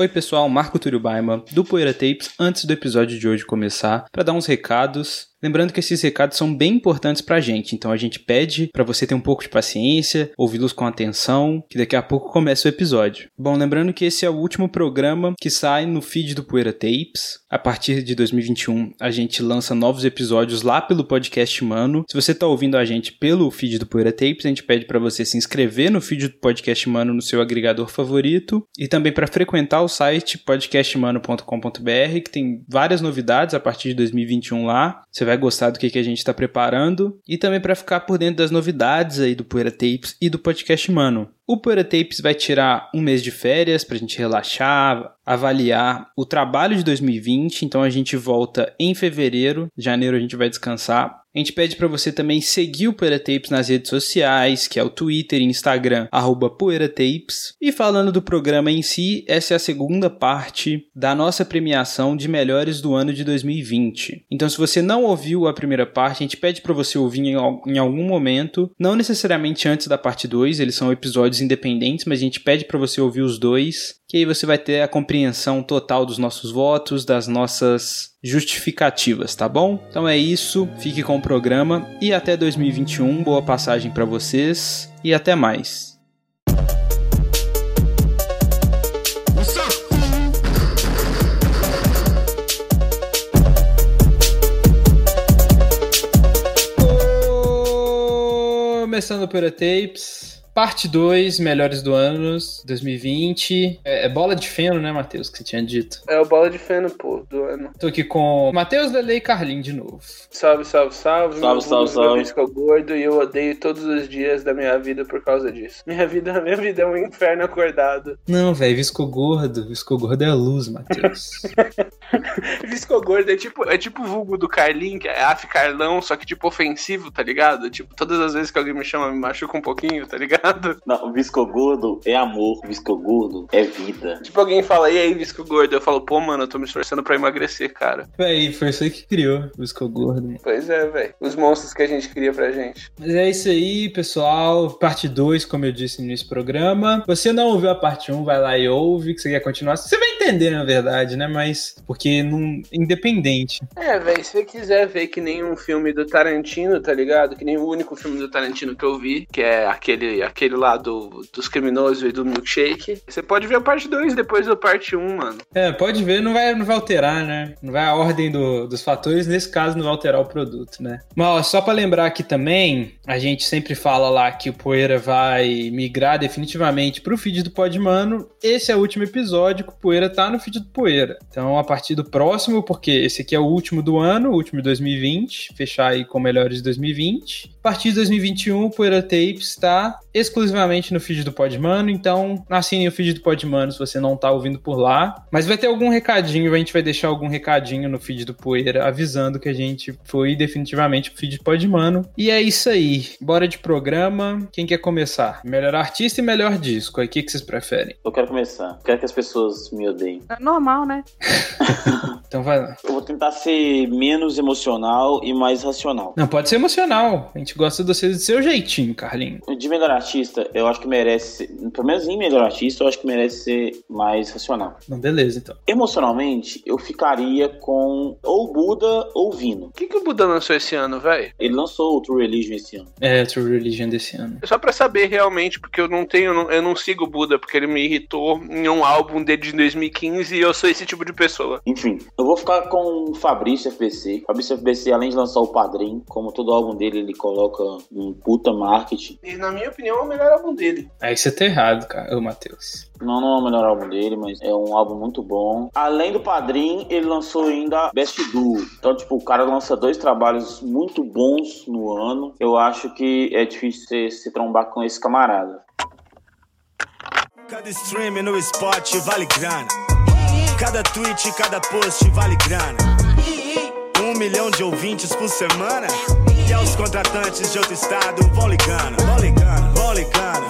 Oi pessoal, Marco Túlio Baima, do Poeira Tapes, antes do episódio de hoje começar, para dar uns recados. Lembrando que esses recados são bem importantes pra gente, então a gente pede para você ter um pouco de paciência, ouvi-los com atenção, que daqui a pouco começa o episódio. Bom, lembrando que esse é o último programa que sai no feed do Poeira Tapes. A partir de 2021, a gente lança novos episódios lá pelo podcast Mano. Se você tá ouvindo a gente pelo feed do Poeira Tapes, a gente pede para você se inscrever no feed do podcast Mano no seu agregador favorito e também para frequentar o site podcastmano.com.br, que tem várias novidades a partir de 2021 lá. Você vai gostar do que, que a gente está preparando e também para ficar por dentro das novidades aí do Poeira Tapes e do podcast Mano. O Poeira Tapes vai tirar um mês de férias para a gente relaxar, avaliar o trabalho de 2020, então a gente volta em fevereiro, janeiro a gente vai descansar. A gente pede para você também seguir o Poeira Tapes nas redes sociais, que é o Twitter e Instagram, arroba PoeiraTapes. E falando do programa em si, essa é a segunda parte da nossa premiação de melhores do ano de 2020. Então, se você não ouviu a primeira parte, a gente pede para você ouvir em algum momento, não necessariamente antes da parte 2, eles são episódios independentes, mas a gente pede para você ouvir os dois, que aí você vai ter a compreensão total dos nossos votos, das nossas justificativas, tá bom? Então é isso, fique com o programa e até 2021, boa passagem para vocês e até mais. Começando pela Tapes, Parte 2, melhores do ano 2020. É, é, bola de feno, né, Matheus, que você tinha dito? É o bola de feno, pô, do ano. Tô aqui com Matheus Lele e Carlinhos de novo. Salve, salve, salve. Salve, salve, salve. Ficou gordo e eu odeio todos os dias da minha vida por causa disso. Minha vida, minha vida é um inferno acordado. Não, velho, visco gordo. Visco gordo é a luz, Matheus. visco gordo é tipo, é tipo o vulgo do Carlinhos, que é af Carlão, só que tipo ofensivo, tá ligado? Tipo, todas as vezes que alguém me chama, me machuca um pouquinho, tá ligado? Ligado? Não, viscogordo é amor, viscogordo é vida. Tipo, alguém fala, e aí, viscogordo? Eu falo, pô, mano, eu tô me esforçando pra emagrecer, cara. Véi, foi você que criou o viscogordo. Pois é, velho. Os monstros que a gente cria pra gente. Mas é isso aí, pessoal. Parte 2, como eu disse nesse programa. Você não ouviu a parte 1, um, vai lá e ouve, que você quer continuar. Você vai entender, na verdade, né? Mas, porque não. Independente. É, velho, se você quiser ver que nem um filme do Tarantino, tá ligado? Que nem o único filme do Tarantino que eu vi, que é aquele aquele lá do, dos criminosos e do milkshake. Você pode ver a parte 2 depois da parte 1, um, mano. É, pode ver, não vai, não vai alterar, né? Não vai a ordem do, dos fatores, nesse caso não vai alterar o produto, né? Mas ó, só para lembrar aqui também, a gente sempre fala lá que o Poeira vai migrar definitivamente pro feed do Podmano. Esse é o último episódio que o Poeira tá no feed do Poeira. Então, a partir do próximo, porque esse aqui é o último do ano, o último de 2020, fechar aí com melhores de 2020. A partir de 2021, o Poeira Tapes está exclusivamente no feed do Podmano, então assine o feed do Podmano se você não tá ouvindo por lá. Mas vai ter algum recadinho, a gente vai deixar algum recadinho no feed do Poeira avisando que a gente foi definitivamente pro feed do Podmano. E é isso aí. Bora de programa. Quem quer começar? Melhor artista e melhor disco. Aí o que, que vocês preferem? Eu quero começar. Quero que as pessoas me odeiem. É normal, né? então vai lá. Eu vou tentar ser menos emocional e mais racional. Não, pode ser emocional. A gente gosta de você do seu jeitinho, Carlinho. De melhor artista, eu acho que merece, pelo menos em melhor artista, eu acho que merece ser mais racional. Não, beleza, então. Emocionalmente, eu ficaria com ou Buda ou Vino. O que, que o Buda lançou esse ano, velho? Ele lançou o True Religion esse ano. É, True Religion desse ano. Só pra saber realmente, porque eu não tenho, eu não sigo o Buda, porque ele me irritou em um álbum dele de 2015 e eu sou esse tipo de pessoa. Enfim, eu vou ficar com o Fabrício FBC. Fabrício FBC, além de lançar o Padrim, como todo álbum dele, ele coloca um puta marketing. E na minha opinião é o melhor álbum dele. Aí você tá errado, cara, ô Matheus. Não, não é o melhor álbum dele, mas é um álbum muito bom. Além do Padrim, ele lançou ainda Best Duo. Então, tipo, o cara lança dois trabalhos muito bons no ano. Eu acho que é difícil se, se trombar com esse camarada. Cada stream no spot vale grana. Cada tweet, cada post vale grana. Um milhão de ouvintes por semana. E aos contratantes de outro estado vão ligando, vão ligando, vão ligando,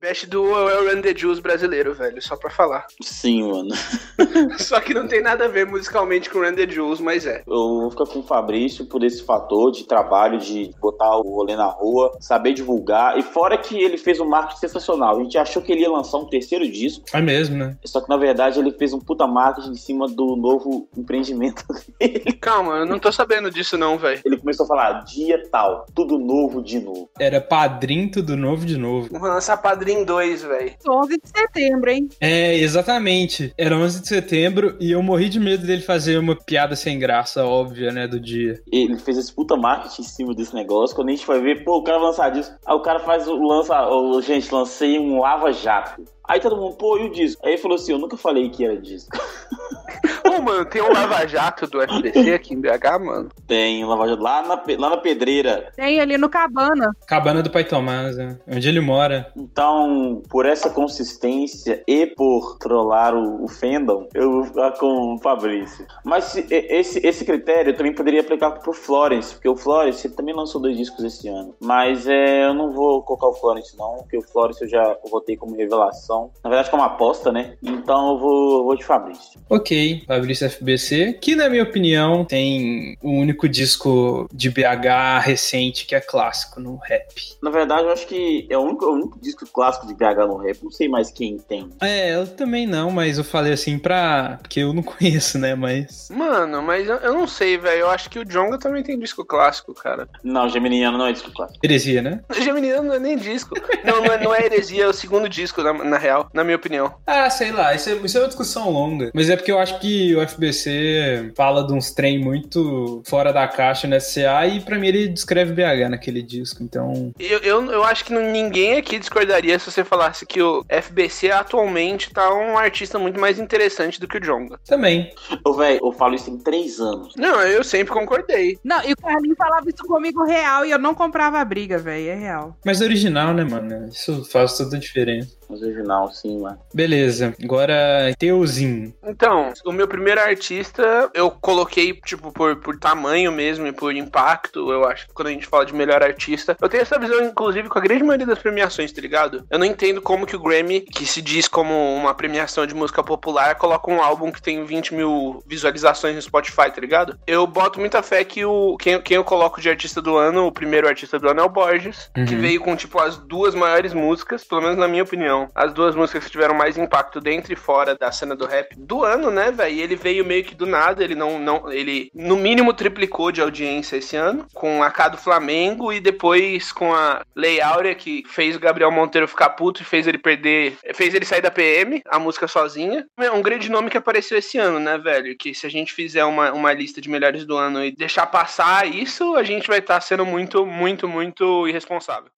Best Duo é o Run the Juice brasileiro, velho, só pra falar. Sim, mano. só que não tem nada a ver musicalmente com Run the Juice, mas é. Eu vou ficar com o Fabrício por esse fator de trabalho, de botar o rolê na rua, saber divulgar. E fora que ele fez um marketing sensacional. A gente achou que ele ia lançar um terceiro disco. É mesmo, né? Só que na verdade ele fez um puta marketing em cima do novo empreendimento dele. Calma, eu não tô sabendo disso não, velho. Ele começou a falar dia tal, tudo novo de novo. Era padrinho tudo novo de novo. Vamos lançar Padrinho 2, velho. 11 de setembro, hein? É, exatamente. Era 11 de setembro e eu morri de medo dele fazer uma piada sem graça, óbvia, né, do dia. Ele fez esse puta marketing em cima desse negócio. Quando a gente foi ver, pô, o cara vai lançar disso. Aí o cara faz o lança, oh, gente, lancei um Lava Jato. Aí todo mundo, pô, e o disco? Aí ele falou assim, eu nunca falei que era disco. Ô, mano, tem um Lava Jato do FBC aqui em BH, mano. Tem um Lava Jato lá na, lá na pedreira. Tem ali no Cabana. Cabana do Pai Tomás, né? onde ele mora. Então, por essa consistência e por trollar o, o fandom, eu vou ficar com o Fabrício. Mas esse, esse critério eu também poderia aplicar pro Florence, porque o Florence ele também lançou dois discos esse ano. Mas é, eu não vou colocar o Florence não, porque o Florence eu já votei como revelação. Na verdade, como aposta, né? Então eu vou, vou de Fabrício. Ok, Fabrício FBC, que na minha opinião tem o único disco de BH recente que é clássico no rap. Na verdade, eu acho que é o único, o único disco clássico de BH no rap. Não sei mais quem tem. É, eu também não, mas eu falei assim pra. Porque eu não conheço, né? Mas. Mano, mas eu, eu não sei, velho. Eu acho que o Jonga também tem disco clássico, cara. Não, Geminiano não é disco clássico. Heresia, né? Geminiano não é nem disco. não, não é, não é heresia, é o segundo disco, na, na real, na minha opinião. Ah, sei lá, isso é, isso é uma discussão longa. Mas é porque eu acho que o FBC fala de uns trem muito fora da caixa no SCA e pra mim ele descreve BH naquele disco, então. Eu, eu, eu acho que ninguém aqui discordaria se você falasse que o FBC atualmente tá um artista muito mais interessante do que o Jonga. Também. Ô, velho, eu falo isso em três anos. Não, eu sempre concordei. Não, e o Carlinhos falava isso comigo real e eu não comprava a briga, velho. É real. Mas original, né, mano? Isso faz toda a diferença. Original, sim, mano. Beleza. Agora, Teuzinho. Então, o meu primeiro artista, eu coloquei, tipo, por, por tamanho mesmo e por impacto. Eu acho que quando a gente fala de melhor artista, eu tenho essa visão, inclusive, com a grande maioria das premiações, tá ligado? Eu não entendo como que o Grammy, que se diz como uma premiação de música popular, coloca um álbum que tem 20 mil visualizações no Spotify, tá ligado? Eu boto muita fé que o quem, quem eu coloco de artista do ano, o primeiro artista do ano é o Borges, Uhum. que veio com, tipo, as duas maiores músicas, pelo menos na minha opinião, as duas músicas que tiveram mais impacto dentro e fora da cena do rap do ano, né, velho? E ele veio meio que do nada, ele não, não, ele no mínimo triplicou de audiência esse ano, com a K do Flamengo e depois com a Lei Áurea, que fez o Gabriel Monteiro ficar puto e fez ele perder, fez ele sair da PM, a música sozinha. É um grande nome que apareceu esse ano, né, velho? Que se a gente fizer uma, uma lista de melhores do ano e deixar passar isso, a gente vai estar sendo muito, muito, muito irresponsável.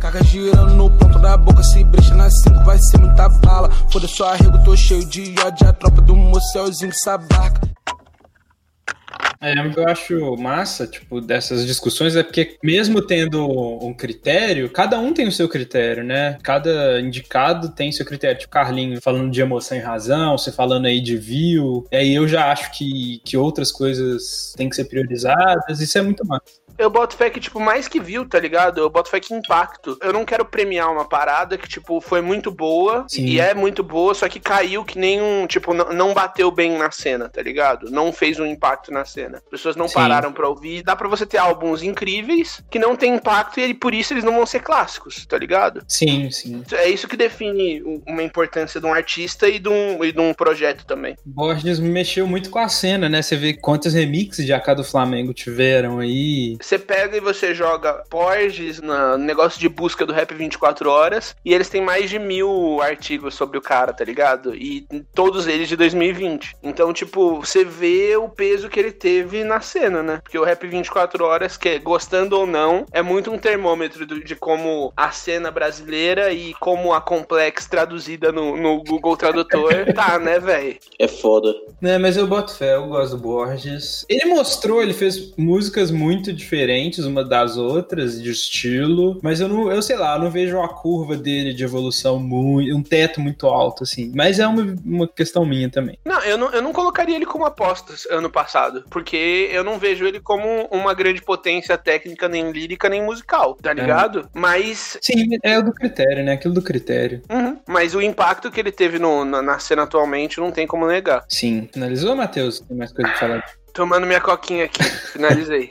Caga girando no ponto da boca, se brecha na 5 vai ser muita bala. Foda só arrego, tô cheio de ódio, a tropa do mocelzinho sabaca. É, eu acho massa, tipo, dessas discussões, é porque mesmo tendo um critério, cada um tem o seu critério, né? Cada indicado tem seu critério. Tipo, Carlinho falando de emoção e razão, você falando aí de view. E aí eu já acho que, que outras coisas têm que ser priorizadas. Isso é muito massa. Eu boto fé que, tipo, mais que viu, tá ligado? Eu boto fé que impacto. Eu não quero premiar uma parada que, tipo, foi muito boa Sim. e é muito boa, só que caiu que nem um, tipo, não, bateu bem na cena, tá ligado? Não fez um impacto na cena. As pessoas não Sim. pararam pra ouvir. Dá pra você ter álbuns incríveis que não tem impacto e por isso eles não vão ser clássicos, tá ligado? Sim, sim. É isso que define uma importância de um artista e de um, e de um projeto também. Borges mexeu muito com a cena, né? Você vê quantos remixes de AK do Flamengo tiveram aí. Você pega e você joga Borges no negócio de busca do Rap 24 Horas e eles têm mais de mil artigos sobre o cara, tá ligado? E todos eles de 2020. Então, tipo, você vê o peso que ele teve na cena, né? Porque o Rap 24 Horas, que gostando ou não, é muito um termômetro do- de como a cena brasileira e como a Complex traduzida no, no Google Tradutor tá, né, velho? É foda. Né, mas eu boto fé, eu gosto do Borges. Ele mostrou, ele fez músicas muito diferentes diferentes uma das outras, de estilo, mas eu não, eu sei lá, eu não vejo a curva dele de evolução muito, um teto muito alto, assim. Mas é uma, uma questão minha também. Não eu, não, eu não colocaria ele como apostas ano passado, porque eu não vejo ele como uma grande potência técnica, nem lírica, nem musical, tá ligado? Mas. Sim, é o do critério, né? Aquilo do critério. Uhum. Mas o impacto que ele teve no, na, na cena atualmente não tem como negar. Sim. Finalizou, Matheus? Tem mais coisa pra falar? Tomando minha coquinha aqui. Finalizei.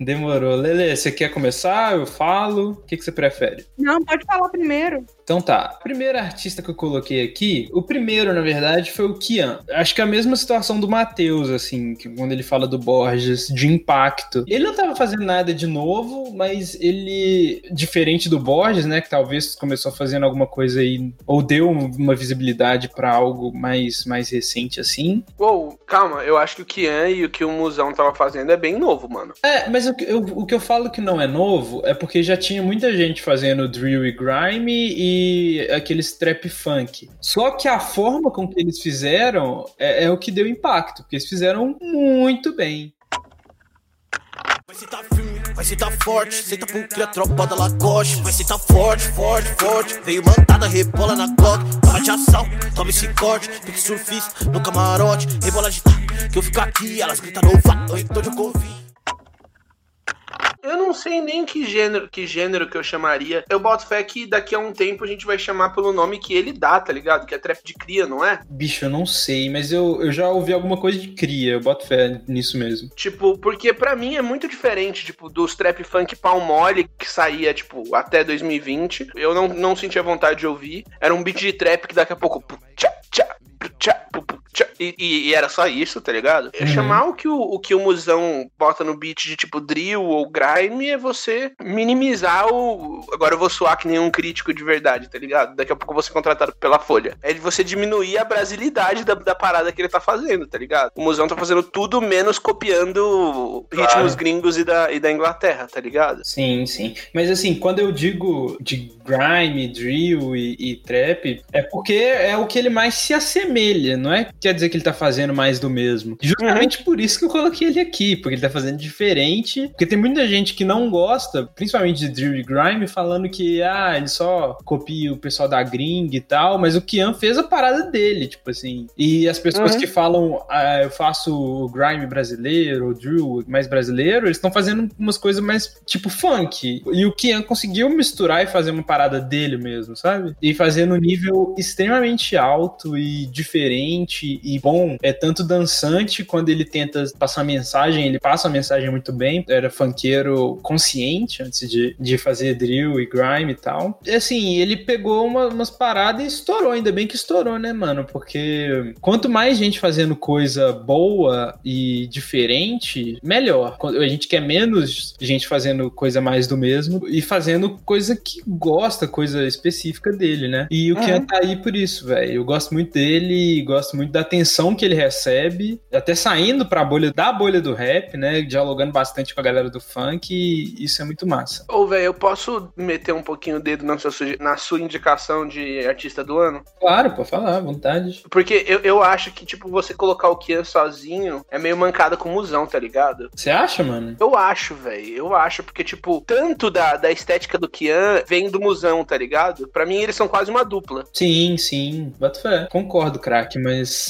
Demorou. Lele, você quer começar? Eu falo? O que, que você prefere? Não, pode falar primeiro. Então tá. Primeiro artista que eu coloquei aqui, o primeiro, na verdade, foi o Kian. Acho que é a mesma situação do Matheus, assim, que quando ele fala do Borges, de impacto. Ele não tava fazendo nada de novo, mas ele, diferente do Borges, né, que talvez começou fazendo alguma coisa aí, ou deu uma visibilidade para algo mais, mais recente, assim. Uou, calma, eu acho que o Kian e o que o Musão tava fazendo é bem novo, mano. É, mas o, eu, o que eu falo que não é novo é porque já tinha muita gente fazendo drill e grime e aqueles trap funk. Só que a forma com que eles fizeram é, é o que deu impacto, porque eles fizeram muito bem. Vai se tá firme, vai se tá forte, senta porque a tropa da Lacoste. Vai se tá forte, forte, forte. Veio mandada, rebola na Glock. Toma de ação, toma esse corte. Pique surfista no camarote. Rebola de tá, que eu fico aqui. Elas gritam no vato, então de Covid. Eu não sei nem que gênero, que gênero que eu chamaria. Eu boto fé que daqui a um tempo a gente vai chamar pelo nome que ele dá, tá ligado? Que é trap de cria, não é? Bicho, eu não sei, mas eu, eu já ouvi alguma coisa de cria. Eu boto fé nisso mesmo. Tipo, porque para mim é muito diferente, tipo, dos trap funk pau mole que saía, tipo, até 2020. Eu não, não sentia vontade de ouvir. Era um beat de trap que daqui a pouco. Tchá, tchá, tchá, e, e, e, era só isso, tá ligado? Uhum. Chamar o que o, o que o musão bota no beat de tipo drill ou grime é você minimizar o. Agora eu vou soar que nenhum crítico de verdade, tá ligado? Daqui a pouco eu vou ser contratado pela Folha. É de você diminuir a brasilidade da, da parada que ele tá fazendo, tá ligado? O musão tá fazendo tudo menos copiando claro. ritmos gringos e da, e da Inglaterra, tá ligado? Sim, sim. Mas assim, quando eu digo de grime, drill e, e trap, é porque é o que ele mais se assemelha, não é? Quer dizer que ele tá fazendo mais do mesmo. Justamente uhum. por isso que eu coloquei ele aqui, porque ele tá fazendo diferente. Porque tem muita gente que não gosta, principalmente de e Grime, falando que, ah, ele só copia o pessoal da gringa e tal, mas o Kian fez a parada dele, tipo assim. E as pessoas uhum. que falam, ah, eu faço o Grime brasileiro, o Drill mais brasileiro, eles estão fazendo umas coisas mais tipo funk. E o Kian conseguiu misturar e fazer uma parada dele mesmo, sabe? E fazer no nível extremamente alto e diferente e bom. É tanto dançante quando ele tenta passar mensagem, ele passa a mensagem muito bem. Era funkeiro consciente antes de, de fazer drill e grime e tal. E assim, ele pegou uma, umas paradas e estourou. Ainda bem que estourou, né, mano? Porque quanto mais gente fazendo coisa boa e diferente, melhor. A gente quer menos gente fazendo coisa mais do mesmo e fazendo coisa que gosta, coisa específica dele, né? E o uhum. Kian tá aí por isso, velho. Eu gosto muito dele, gosto muito da atenção atenção que ele recebe, até saindo pra bolha da bolha do rap, né? Dialogando bastante com a galera do funk, e isso é muito massa. Ô, velho, eu posso meter um pouquinho o dedo na sua, na sua indicação de artista do ano? Claro, pode falar, à vontade. Porque eu, eu acho que, tipo, você colocar o Kian sozinho é meio mancada com o musão, tá ligado? Você acha, mano? Eu acho, velho. Eu acho, porque, tipo, tanto da, da estética do Kian vem do musão, tá ligado? Pra mim, eles são quase uma dupla. Sim, sim. Bato fé. Concordo, craque, mas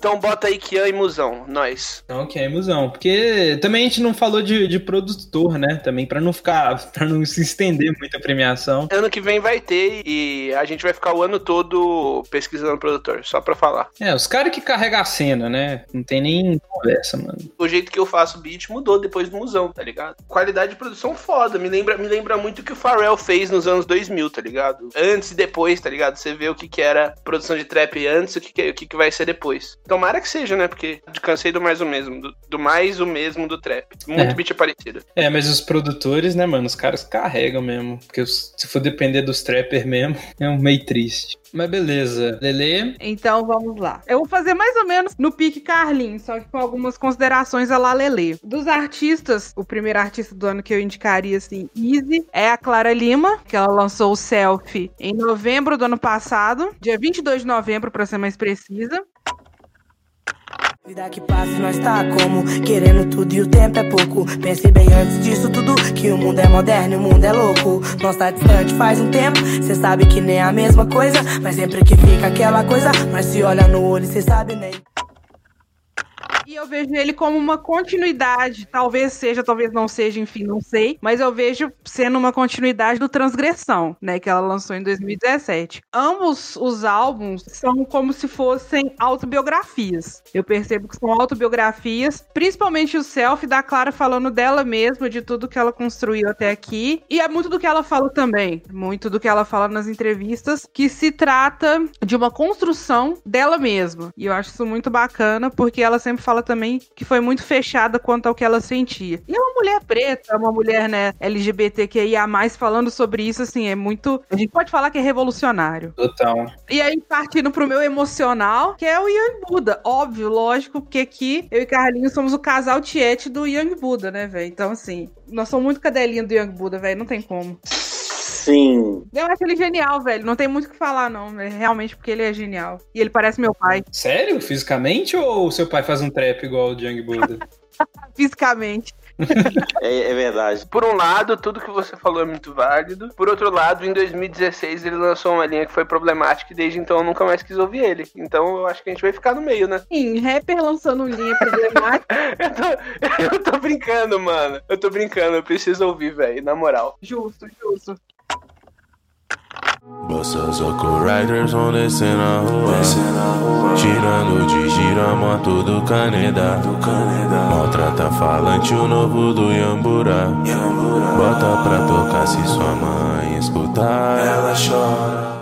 então bota aí Kian e Musão, nós. Então, Kian e Musão. Porque também a gente não falou de, de produtor, né? Também para não ficar, para não se estender muito a premiação. Ano que vem vai ter e a gente vai ficar o ano todo pesquisando produtor, só pra falar. É, os caras que carregam a cena, né? Não tem nem conversa, mano. O jeito que eu faço beat mudou depois do Musão, tá ligado? Qualidade de produção foda. Me lembra, me lembra muito o que o Pharrell fez nos anos 2000, tá ligado? Antes e depois, tá ligado? Você vê o que, que era produção de trap antes e o que, que, o que, que vai ser depois. Tomara que seja, né? Porque cansei do mais o mesmo. Do, do mais o mesmo do trap. Muito é. beat parecido. É, mas os produtores, né, mano? Os caras carregam mesmo. Porque se for depender dos trappers mesmo, é um meio triste. Mas beleza. Lele? Então vamos lá. Eu vou fazer mais ou menos no pique Carlinhos, só que com algumas considerações a lá Lele. Dos artistas, o primeiro artista do ano que eu indicaria, assim, easy, é a Clara Lima, que ela lançou o Selfie em novembro do ano passado, dia 22 de novembro, para ser mais precisa. Vida que passa e nós tá como? Querendo tudo e o tempo é pouco. Pense bem antes disso tudo Que o mundo é moderno e o mundo é louco. Nós tá distante faz um tempo Cê sabe que nem é a mesma coisa Mas sempre que fica aquela coisa Mas se olha no olho cê sabe nem E eu vejo ele como uma continuidade. Talvez seja, talvez não seja, enfim, não sei. Mas eu vejo sendo uma continuidade do Transgressão, né? Que ela lançou em 2017. Ambos os álbuns são como se fossem autobiografias. Eu percebo que são autobiografias, principalmente o selfie da Clara falando dela mesma, de tudo que ela construiu até aqui. E é muito do que ela fala também. Muito do que ela fala nas entrevistas, que se trata de uma construção dela mesma. E eu acho isso muito bacana, porque ela sempre fala também que foi muito fechada quanto ao que ela sentia. E é uma mulher preta, uma mulher, né, LGBTQIA+, falando sobre isso, assim, é muito... A gente pode falar que é revolucionário. Total. E aí, partindo pro meu emocional, que é o Young Buda. Óbvio, lógico, porque aqui eu e Carlinhos somos o casal tiete do Young Buda, né, velho? Então, assim, nós somos muito cadelinha do Young Buda, velho, não tem como. Sim. Eu acho ele genial, velho. Não tem muito o que falar, não. É realmente porque ele é genial. E ele parece meu pai, Sério? Fisicamente ou seu pai faz um trap igual o Young Buddha? fisicamente. É, é verdade. Por um lado, tudo que você falou é muito válido. Por outro lado, em 2016 ele lançou uma linha que foi problemática e desde então eu nunca mais quis ouvir ele. Então eu acho que a gente vai ficar no meio, né? Sim, rapper lançando linha problemática. Eu tô, eu tô brincando, mano. Eu tô brincando, eu preciso ouvir, velho, na moral. justo, justo. Bossas riders vão descendo a rua Girando de gira, moto do Caneda. Maltrata falante, o novo do Yambura Bota pra tocar se sua mãe escutar. Ela chora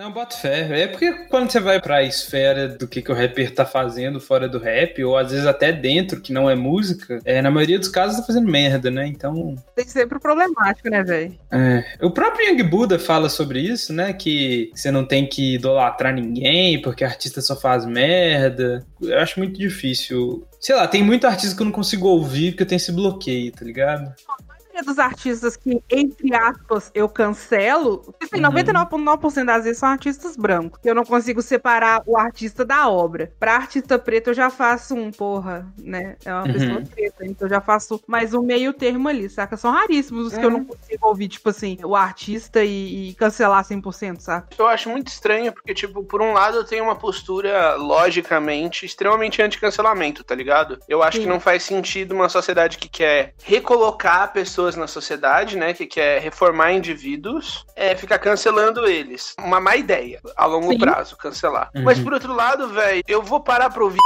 Não, boto fé. É porque quando você vai pra esfera do que, que o rapper tá fazendo fora do rap, ou às vezes até dentro, que não é música, é, na maioria dos casos tá fazendo merda, né? Então. Tem sempre problemático, né, velho? É. O próprio Young Buddha fala sobre isso, né? Que você não tem que idolatrar ninguém, porque artista só faz merda. Eu acho muito difícil. Sei lá, tem muito artista que eu não consigo ouvir porque eu tenho esse bloqueio, tá ligado? Maioria dos artistas que, entre aspas, eu cancelo, assim, Uhum. 99,9% das vezes são artistas brancos. Eu não consigo separar o artista da obra. Pra artista preto, eu já faço um, porra, né? É uma Uhum. pessoa preta, então eu já faço mais um meio termo ali, saca? São raríssimos os que eu não consigo ouvir, tipo assim, o artista e, e cancelar 100%, saca? Eu acho muito estranho, porque, tipo, por um lado eu tenho uma postura, logicamente, extremamente anti-cancelamento, tá ligado? Eu acho Sim. que não faz sentido uma sociedade que quer recolocar pessoas na sociedade, né? Que quer reformar indivíduos, é ficar cancelando eles. Uma má ideia, a longo Sim. prazo, cancelar. Uhum. Mas por outro lado, velho, eu vou parar pra ouvir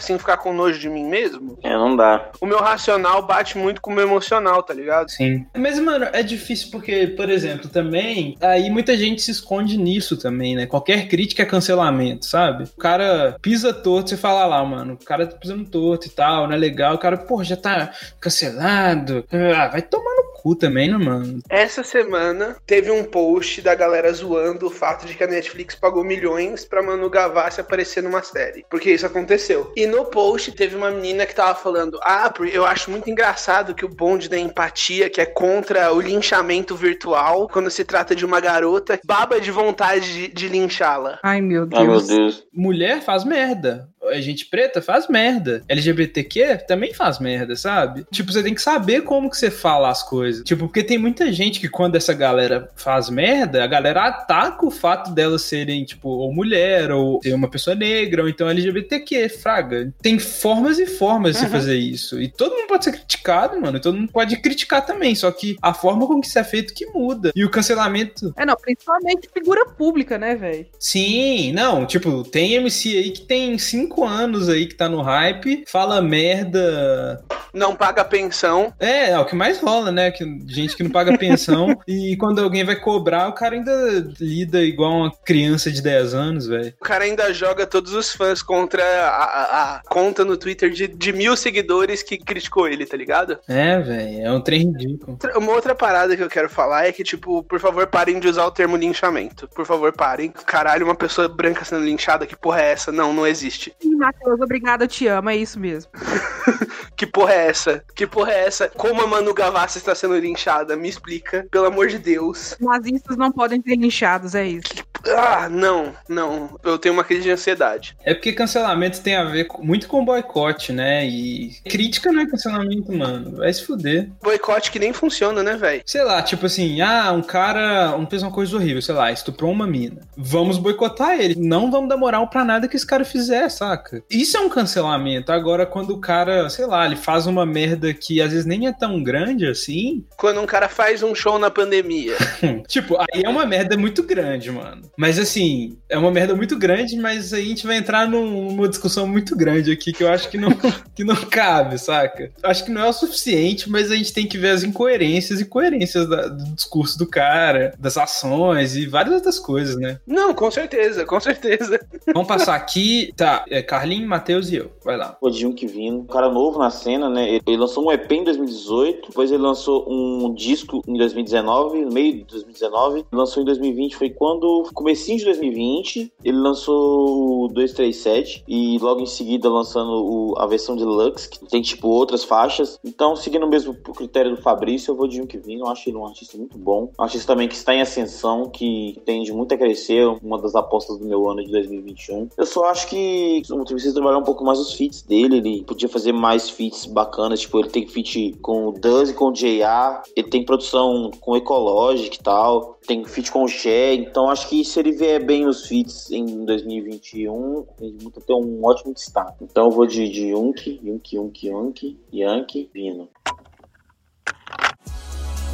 sem ficar com nojo de mim mesmo? É, não dá. O meu racional bate muito com o meu emocional, tá ligado? Sim. Mas, mano, é difícil porque, por exemplo, também, aí muita gente se esconde nisso também, né? Qualquer crítica é cancelamento, sabe? O cara pisa torto, você fala lá, mano, o cara tá pisando torto e tal, não é legal. O cara, pô, já tá cancelado. Ah, vai tomar no cu também, né, mano? Essa semana teve um post da galera zoando o fato de que a Netflix pagou milhões pra Manu Gavassi aparecer numa série. Porque isso aconteceu. E no post teve uma menina que tava falando: Ah, eu acho muito engraçado que o bonde da empatia, que é contra o linchamento virtual, quando se trata de uma garota, baba de vontade de, de linchá-la. Ai, meu Ah, meu Deus. Deus. Mulher faz merda. A gente preta faz merda. LGBTQ também faz merda, sabe? Tipo, você tem que saber como que você fala as coisas. Tipo, porque tem muita gente que quando essa galera faz merda, a galera ataca o fato delas serem, tipo, ou mulher, ou ser uma pessoa negra, ou então LGBTQ, fraga. Tem formas e formas de você fazer isso. E todo mundo pode ser criticado, mano. Todo mundo pode criticar também. Só que a forma como que isso é feito que muda. E o cancelamento É, não, principalmente figura pública, né, velho? Sim, não, tipo, tem MC aí que tem cinco anos aí que tá no hype, fala merda. Não paga pensão. É, é o que mais rola, né? Que, gente que não paga pensão e quando alguém vai cobrar, o cara ainda lida igual uma criança de 10 anos, velho. O cara ainda joga todos os fãs contra a, a- a conta no Twitter de, de mil seguidores que criticou ele, tá ligado? É, velho, é um trem ridículo. Uma outra parada que eu quero falar é que, tipo, por favor, parem de usar o termo linchamento. Por favor, parem. Caralho, uma pessoa branca sendo linchada, que porra é essa? Não, não existe. Sim, Matheus, obrigada, eu te amo, é isso mesmo. Que porra é essa? Que porra é essa? Como a Manu Gavassi está sendo linchada? Me explica, pelo amor de Deus. Nazistas não podem ser linchados, é isso. Que Ah, não, não. Eu tenho uma crise de ansiedade. É porque cancelamento tem a ver com- muito com boicote, né? E crítica não é cancelamento, mano. Vai se fuder. Boicote que nem funciona, né, velho? Sei lá, tipo assim, ah, um cara, um fez uma coisa horrível, sei lá, estuprou uma mina. Vamos boicotar ele. Não vamos dar moral pra nada que esse cara fizer, saca? Isso é um cancelamento. Agora, quando o cara, sei lá, ele faz uma merda que às vezes nem é tão grande assim, Quando um cara faz um show na pandemia. tipo, aí é uma merda muito grande, mano. Mas assim, é uma merda muito grande, mas aí a gente vai entrar num- numa discussão muito grande aqui que eu acho que não, que não cabe, saca? Acho que não é o suficiente, mas a gente tem que ver as incoerências e coerências da- do discurso do cara, das ações e várias outras coisas, né? Não, com certeza, com certeza. Vamos passar aqui. Tá, é Carlinhos, Matheus e eu. Vai lá. O Jung vindo, um cara novo na cena, né? Ele- lançou um EP em 2018, depois ele lançou um disco em 2019, no meio de 2019. Lançou em 2020, foi quando, comecinho de 2020, ele lançou o 237 e logo em seguida lançando o- a versão deluxe, que tem tipo outras faixas. Então, seguindo o mesmo critério do Fabrício, eu vou de Jung Vino, eu acho ele um artista muito bom. Um artista também que está em ascensão, que tende muito a crescer, uma das apostas do meu ano de 2021. Eu só acho que precisa trabalhar um pouco mais os feats dele, ele podia fazer mais feats bacanas, tipo, ele tem feat com o Duz e com o J.A., ele tem produção com o Ecologic e tal, tem feat com o Xé, então acho que se ele vier bem nos feats em 2021, ele ter um ótimo destaque. Então eu vou de, de Yunk, Yunk, Yunk, Yunk, Yankee, Vino.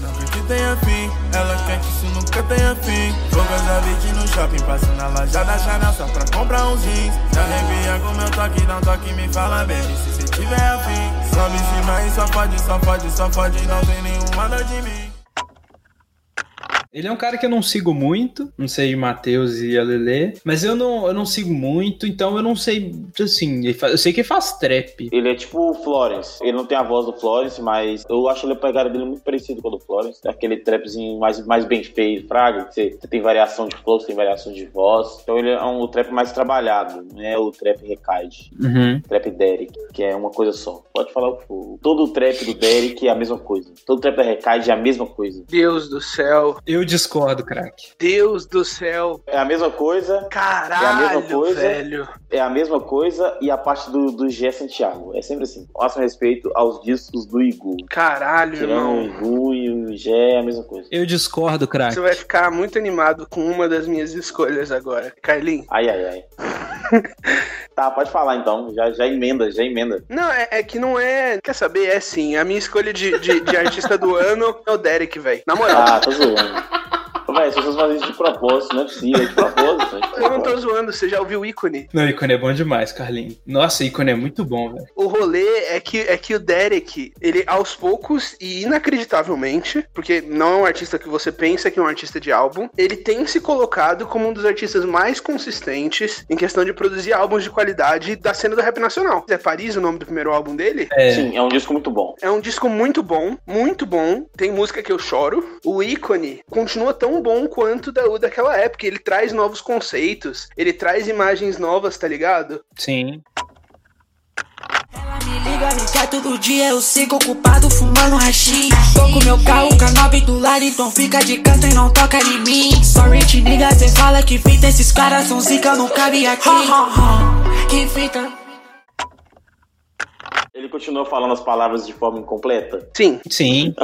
Nunca que tenha fim, ela quer que isso nunca tenha fim. Vou gozar beat no shopping, passo na loja da Chanel só pra comprar uns jeans. Se arrepia com meu toque, não toque, me fala, baby, se cê tiver afim. Sobe em cima e só pode, só pode, só pode, não tem nenhuma dor de mim. Ele é um cara que eu não sigo muito, não sei de Matheus e a Lelê, mas eu não, eu não sigo muito, então eu não sei, assim, eu sei que ele faz trap. Ele é tipo o Florence. Ele não tem a voz do Florence, mas eu acho ele a pegada dele muito parecido com a do Florence. Aquele trapzinho mais, mais bem feito, fraga. que Você, você tem variação de flow, você tem variação de voz. Então ele é um trap mais trabalhado, não é o trap recaide. Uhum. Trap Derek, que é uma coisa só. Pode falar o que for. Todo o trap do Derek é a mesma coisa. Todo trap da recaide é a mesma coisa. Deus do céu. Eu discordo, craque. Deus do céu. É a mesma coisa, Caralho, É a mesma coisa. velho. é a mesma coisa e a parte do, do Gé Santiago. É sempre assim. Máximo respeito aos discos do Igu. Caralho, Tirando o irmão. Igu e o Gé é a mesma coisa. Eu discordo, craque. Você vai ficar muito animado com uma das minhas escolhas agora. Carlinhos. Ai, ai, ai. tá, pode falar então. Já, já emenda, já emenda. Não, é, é que não é. Quer saber? É sim. A minha escolha de, de, de artista do ano é o Derek, velho. Na moral. Ah, tô zoando. As pessoas fazem isso de propósito, não é possível. É de propósito. É de Eu não tô zoando, você já ouviu o ícone? Não, ícone é bom demais, Carlinhos. Nossa, ícone é muito bom, velho. O rolê é que, é que o Derek, ele aos poucos e inacreditavelmente, porque não é um artista que você pensa que é um artista de álbum, ele tem se colocado como um dos artistas mais consistentes em questão de produzir álbuns de qualidade da cena do rap nacional. É Paris o nome do primeiro álbum dele? É, Sim, é um disco muito bom. É um disco muito bom, muito bom. Tem música que eu choro. O ícone continua tão bom quanto da, o daquela época. Ele traz novos conceitos, ele traz imagens novas, tá ligado? sim. Ela me liga, me quer todo dia, eu sigo ocupado fumando hashi. Tô com meu carro, canove do lado, então fica de canto e não toca em mim. Sorry, te liga, cê fala que fita, esses caras são zica, não cabe aqui. Que fita. Ele continua falando as palavras de forma incompleta. Sim, Sim.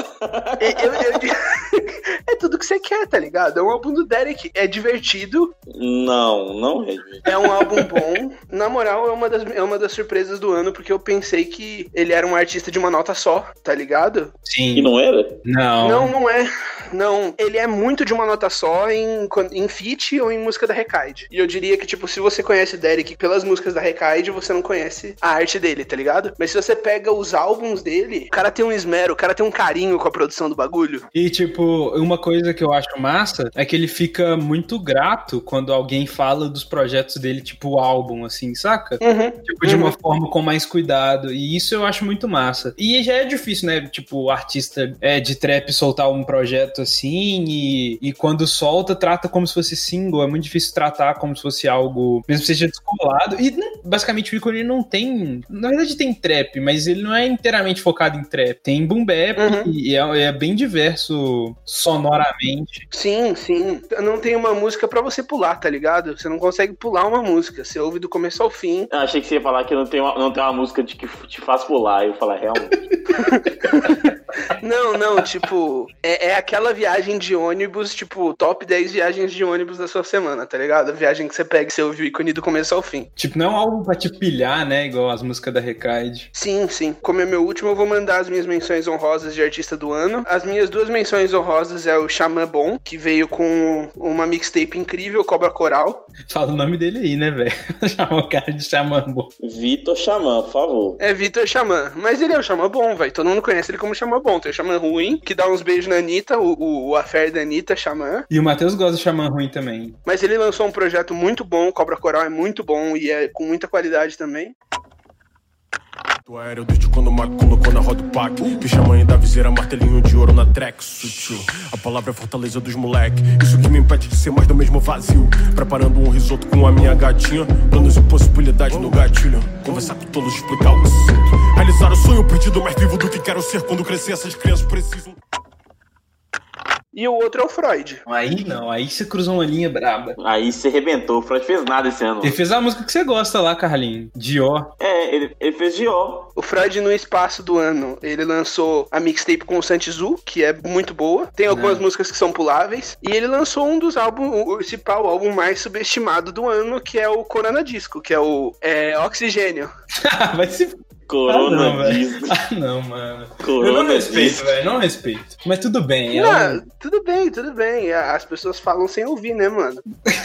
É, eu- eu- é tudo que você quer, tá ligado? É um álbum do Derek. É divertido, Não, não é. é um álbum bom. Na moral, é uma, das, é uma das surpresas do ano, porque eu pensei que ele era um artista de uma nota só, tá ligado? Sim. E não era? Não. Não, não é. Não, ele é muito de uma nota só em, em feat ou em música da Recaide. E eu diria que, tipo, se você conhece o Derek pelas músicas da Recaide, você não conhece a arte dele, tá ligado? Mas se você pega os álbuns dele, o cara tem um esmero, o cara tem um carinho com a produção do bagulho. E, tipo, uma coisa que eu acho massa é que ele fica muito grato quando alguém fala dos projetos dele, tipo, álbum, assim, saca? Uhum. Tipo, de uma forma com mais cuidado. E isso eu acho muito massa. E já é difícil, né? Tipo, o artista é, de trap soltar um projeto assim e, e quando solta, trata como se fosse single. É muito difícil tratar como se fosse algo, mesmo que seja descolado. E né, basicamente o ícone não tem. Na verdade tem trap, mas ele não é inteiramente focado em trap. Tem boom bap Uhum. e é, é bem diverso sonoramente. Sim, sim. Não tem uma música pra você pular, tá ligado? Você não consegue pular uma música. Você ouve do começo ao fim. Eu achei que você ia falar que não tem uma, não tem uma música de que te faz pular. Eu ia falar, realmente. Não, não, tipo, é, é aquela viagem de ônibus, tipo, top 10 viagens de ônibus da sua semana, tá ligado? A viagem que você pega e você ouve o ícone do começo ao fim. Tipo, não é algo pra te pilhar, né? Igual as músicas da Recaide. Sim, sim. Como é meu último, eu vou mandar as minhas menções honrosas de artista do ano. As minhas duas menções honrosas é o Xamã Bom, que veio com uma mixtape incrível, Cobra Coral. Fala o nome dele aí, né, velho? Chamar o cara de Xamambo. Vitor Xamã, por favor. É Vitor Xamã. Mas ele é o Xamã Bom, velho. Todo mundo conhece ele como Xamã Bom. Tem o Xamã Ruim, que dá uns beijos na Anitta, o, o, o affair da Anitta, Xamã. E o Matheus gosta de Xamã ruim também. Mas ele lançou um projeto muito bom, Cobra Coral é muito bom e é com muita qualidade também. Do aéreo desde quando o Marco colocou na roda o pack. Pijamanha da viseira, martelinho de ouro na track Sutil, a palavra é fortaleza dos moleque. Isso que me impede de ser mais do mesmo vazio. Preparando um risoto com a minha gatinha. Planos e possibilidades no gatilho. Conversar com todos, explicar o que sinto. Realizar o sonho perdido, mais vivo do que quero ser. Quando crescer essas crianças precisam E o outro é o Freud. Aí não, aí você cruzou uma linha braba. Aí você arrebentou. O Freud fez nada esse ano. Ele fez a música que você gosta lá, Carlinhos. Dior. É, ele, ele fez Dior. O Freud, no espaço do ano, ele lançou a mixtape com o Santizu, que é muito boa. Tem algumas músicas que são puláveis. E ele lançou um dos álbuns, o principal álbum mais subestimado do ano, que é o Corona Disco, que é o é, Oxigênio. Vai se. Corona ah, não, velho. Disco. Ah, não, mano. Eu Corona não respeito, velho. Não respeito. Mas tudo bem. É Não, tudo bem, tudo bem. As pessoas falam sem ouvir, né, mano?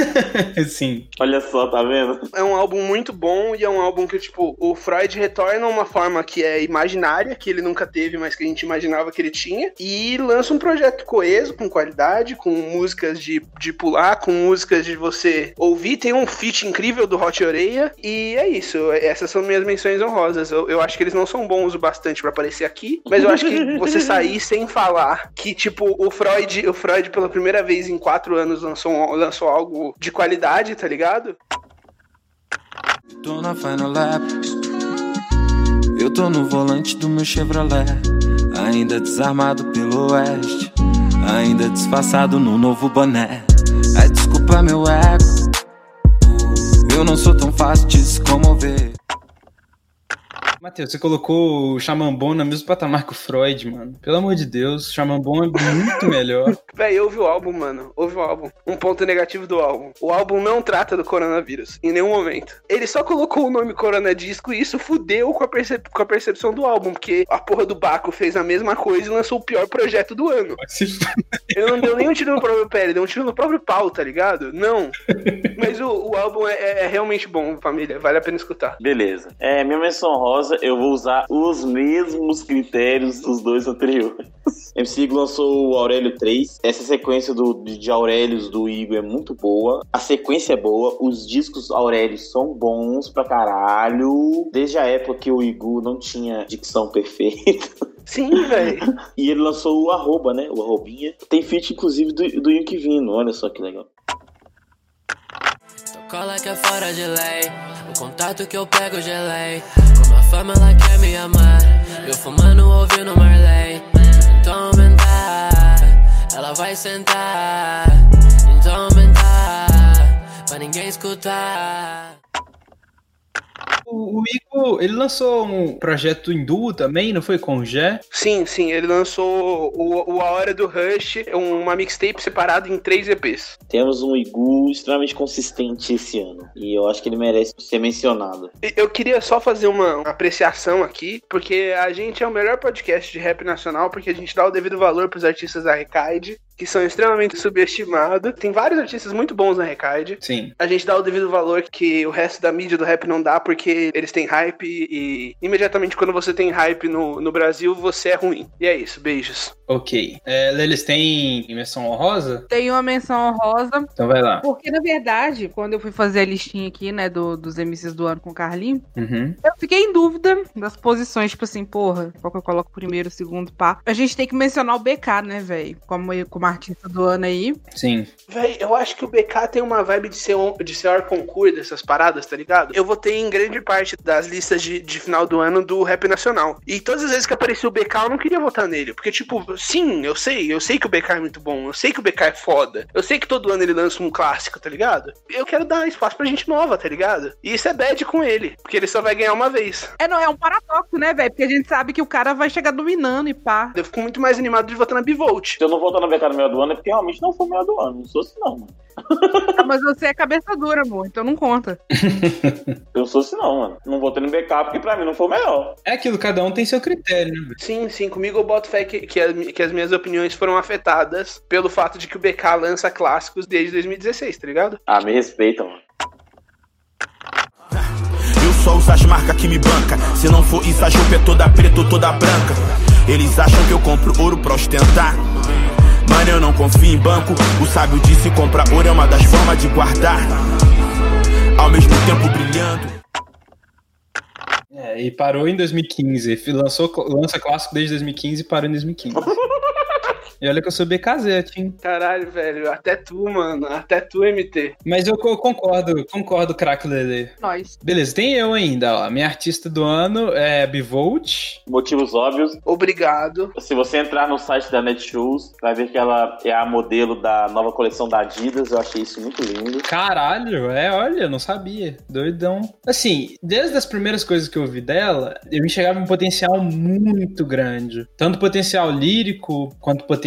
Sim. Olha só, tá vendo? É um álbum muito bom e é um álbum que, tipo, o Freud retorna uma forma que é imaginária, que ele nunca teve, mas que a gente imaginava que ele tinha, e lança um projeto coeso, com qualidade, com músicas de, de pular, com músicas de você ouvir. Tem um feat incrível do Hot Oreia, e é isso. Essas são minhas menções honrosas. Eu, eu acho que eles não são bons o bastante pra aparecer aqui, mas eu acho que você sair sem falar que, tipo, o Freud, o Freud pela primeira vez em quatro anos lançou, lançou algo de qualidade, tá ligado? Tô na Final Lap. Eu tô no volante do meu Chevrolet. Ainda desarmado pelo oeste. Ainda disfarçado no novo boné. Ai, desculpa meu ego. Eu não sou tão fácil de se comover. Matheus, você colocou o Xamambon no mesmo patamar que o Freud, mano. Pelo amor de Deus, o Xamambon é muito melhor. Véi, ouve o álbum, mano. Ouve o álbum. Um ponto negativo do álbum. O álbum não trata do coronavírus, em nenhum momento. Ele só colocou o nome Corona Disco e isso fudeu com a, percep- com a percepção do álbum, porque a porra do Baco fez a mesma coisa e lançou o pior projeto do ano. Ele não deu nem um tiro no próprio pé, ele deu um tiro no próprio pau, tá ligado? Não. Mas o, o álbum é, é- é realmente bom, família. Vale a pena escutar. Beleza. É, minha menção rosa, eu vou usar os mesmos critérios dos dois anteriores. MC Igor lançou o Aurélio 3. Essa sequência do, de de Aurélios do Igor é muito boa. A sequência é boa. Os discos Aurélios são bons pra caralho. Desde a época que o Igor não tinha dicção perfeita. Sim, velho. E ele lançou o Arroba, né? O Arrobinha. Tem feat, inclusive, do, do Yuki Vino. Olha só que legal. Cola que é fora de lei. O contato que eu pego gelei. Fama ela quer me amar. Eu fumando ouvindo Marley. Então aumentar. Ela vai sentar. Então aumentar. Pra ninguém escutar. O, o Igor, ele lançou um projeto em duo também, não foi com o Jé? Sim, sim, ele lançou o, o A Hora do Rush, uma mixtape separada em três EPs. Temos um Igu extremamente consistente esse ano. E eu acho que ele merece ser mencionado. Eu queria só fazer uma apreciação aqui, porque a gente é o melhor podcast de rap nacional, porque a gente dá o devido valor pros artistas da Recaide, que são extremamente subestimados. Tem vários artistas muito bons na Recaide. Sim. A gente dá o devido valor que o resto da mídia do rap não dá, porque eles têm hype e imediatamente quando você tem hype no, no Brasil, você é ruim. E é isso, beijos. Ok. É, eles têm menção honrosa? Tem uma menção honrosa, Então vai lá. porque na verdade, quando eu fui fazer a listinha aqui, né, do- dos MCs do ano com o Carlinho, Uhum. eu fiquei em dúvida das posições, tipo assim, porra, qual que eu coloco primeiro, segundo, pá. A gente tem que mencionar o BK, né, velho, como, como artista do ano aí. Sim. Véi, eu acho que o BK tem uma vibe de ser, um, de ser hors concurso dessas paradas, tá ligado? Eu votei em grande parte das listas de, de final do ano do rap nacional. E todas as vezes que aparecia o BK, eu não queria votar nele. Porque, tipo, sim, eu sei, eu sei que o BK é muito bom, eu sei que o BK é foda. Eu sei que todo ano ele lança um clássico, tá ligado? Eu quero dar espaço pra gente nova, tá ligado? E isso é bad com ele, porque ele só vai ganhar uma vez. É, não, é um paradoxo, né, velho? Porque a gente sabe que o cara vai chegar dominando e pá. Eu fico muito mais animado de votar na Bivolt. Se eu não votar no BK no meio do ano, é porque realmente não foi o meio do ano. Não sou assim, não, mano. Ah, mas você é cabeça dura, amor, então não conta. Eu sou assim, não, mano. Não votei no BK porque pra mim não foi o melhor. É aquilo, cada um tem seu critério, né? Sim, sim, comigo eu boto fé que, que, as, que as minhas opiniões foram afetadas pelo fato de que o BK lança clássicos desde 2016, tá ligado? Ah, me respeita, mano. Eu só uso as marcas que me banca. Se não for isso, a roupa é toda preta ou toda branca. Eles acham que eu compro ouro pra ostentar. Mano, eu não confio em banco. O sábio disse: comprar ouro é uma das formas de guardar. Ao mesmo tempo brilhando. É, e parou em 2015. F- Lançou, lança clássico desde 2015 e parou em 2015. e olha que eu sou BKZ, hein? Caralho, velho, até tu, mano, até tu, MT. Mas eu co- concordo, concordo, craque Lele. Nós. Beleza, tem eu ainda, ó. Minha artista do ano é Bivolt. Motivos óbvios. Obrigado. Se você entrar no site da Netshoes, vai ver que ela é a modelo da nova coleção da Adidas. Eu achei isso muito lindo. Caralho, é, olha, eu não sabia. Doidão. Assim, desde as primeiras coisas que eu vi dela, eu enxergava um potencial muito grande. Tanto potencial lírico, quanto potencial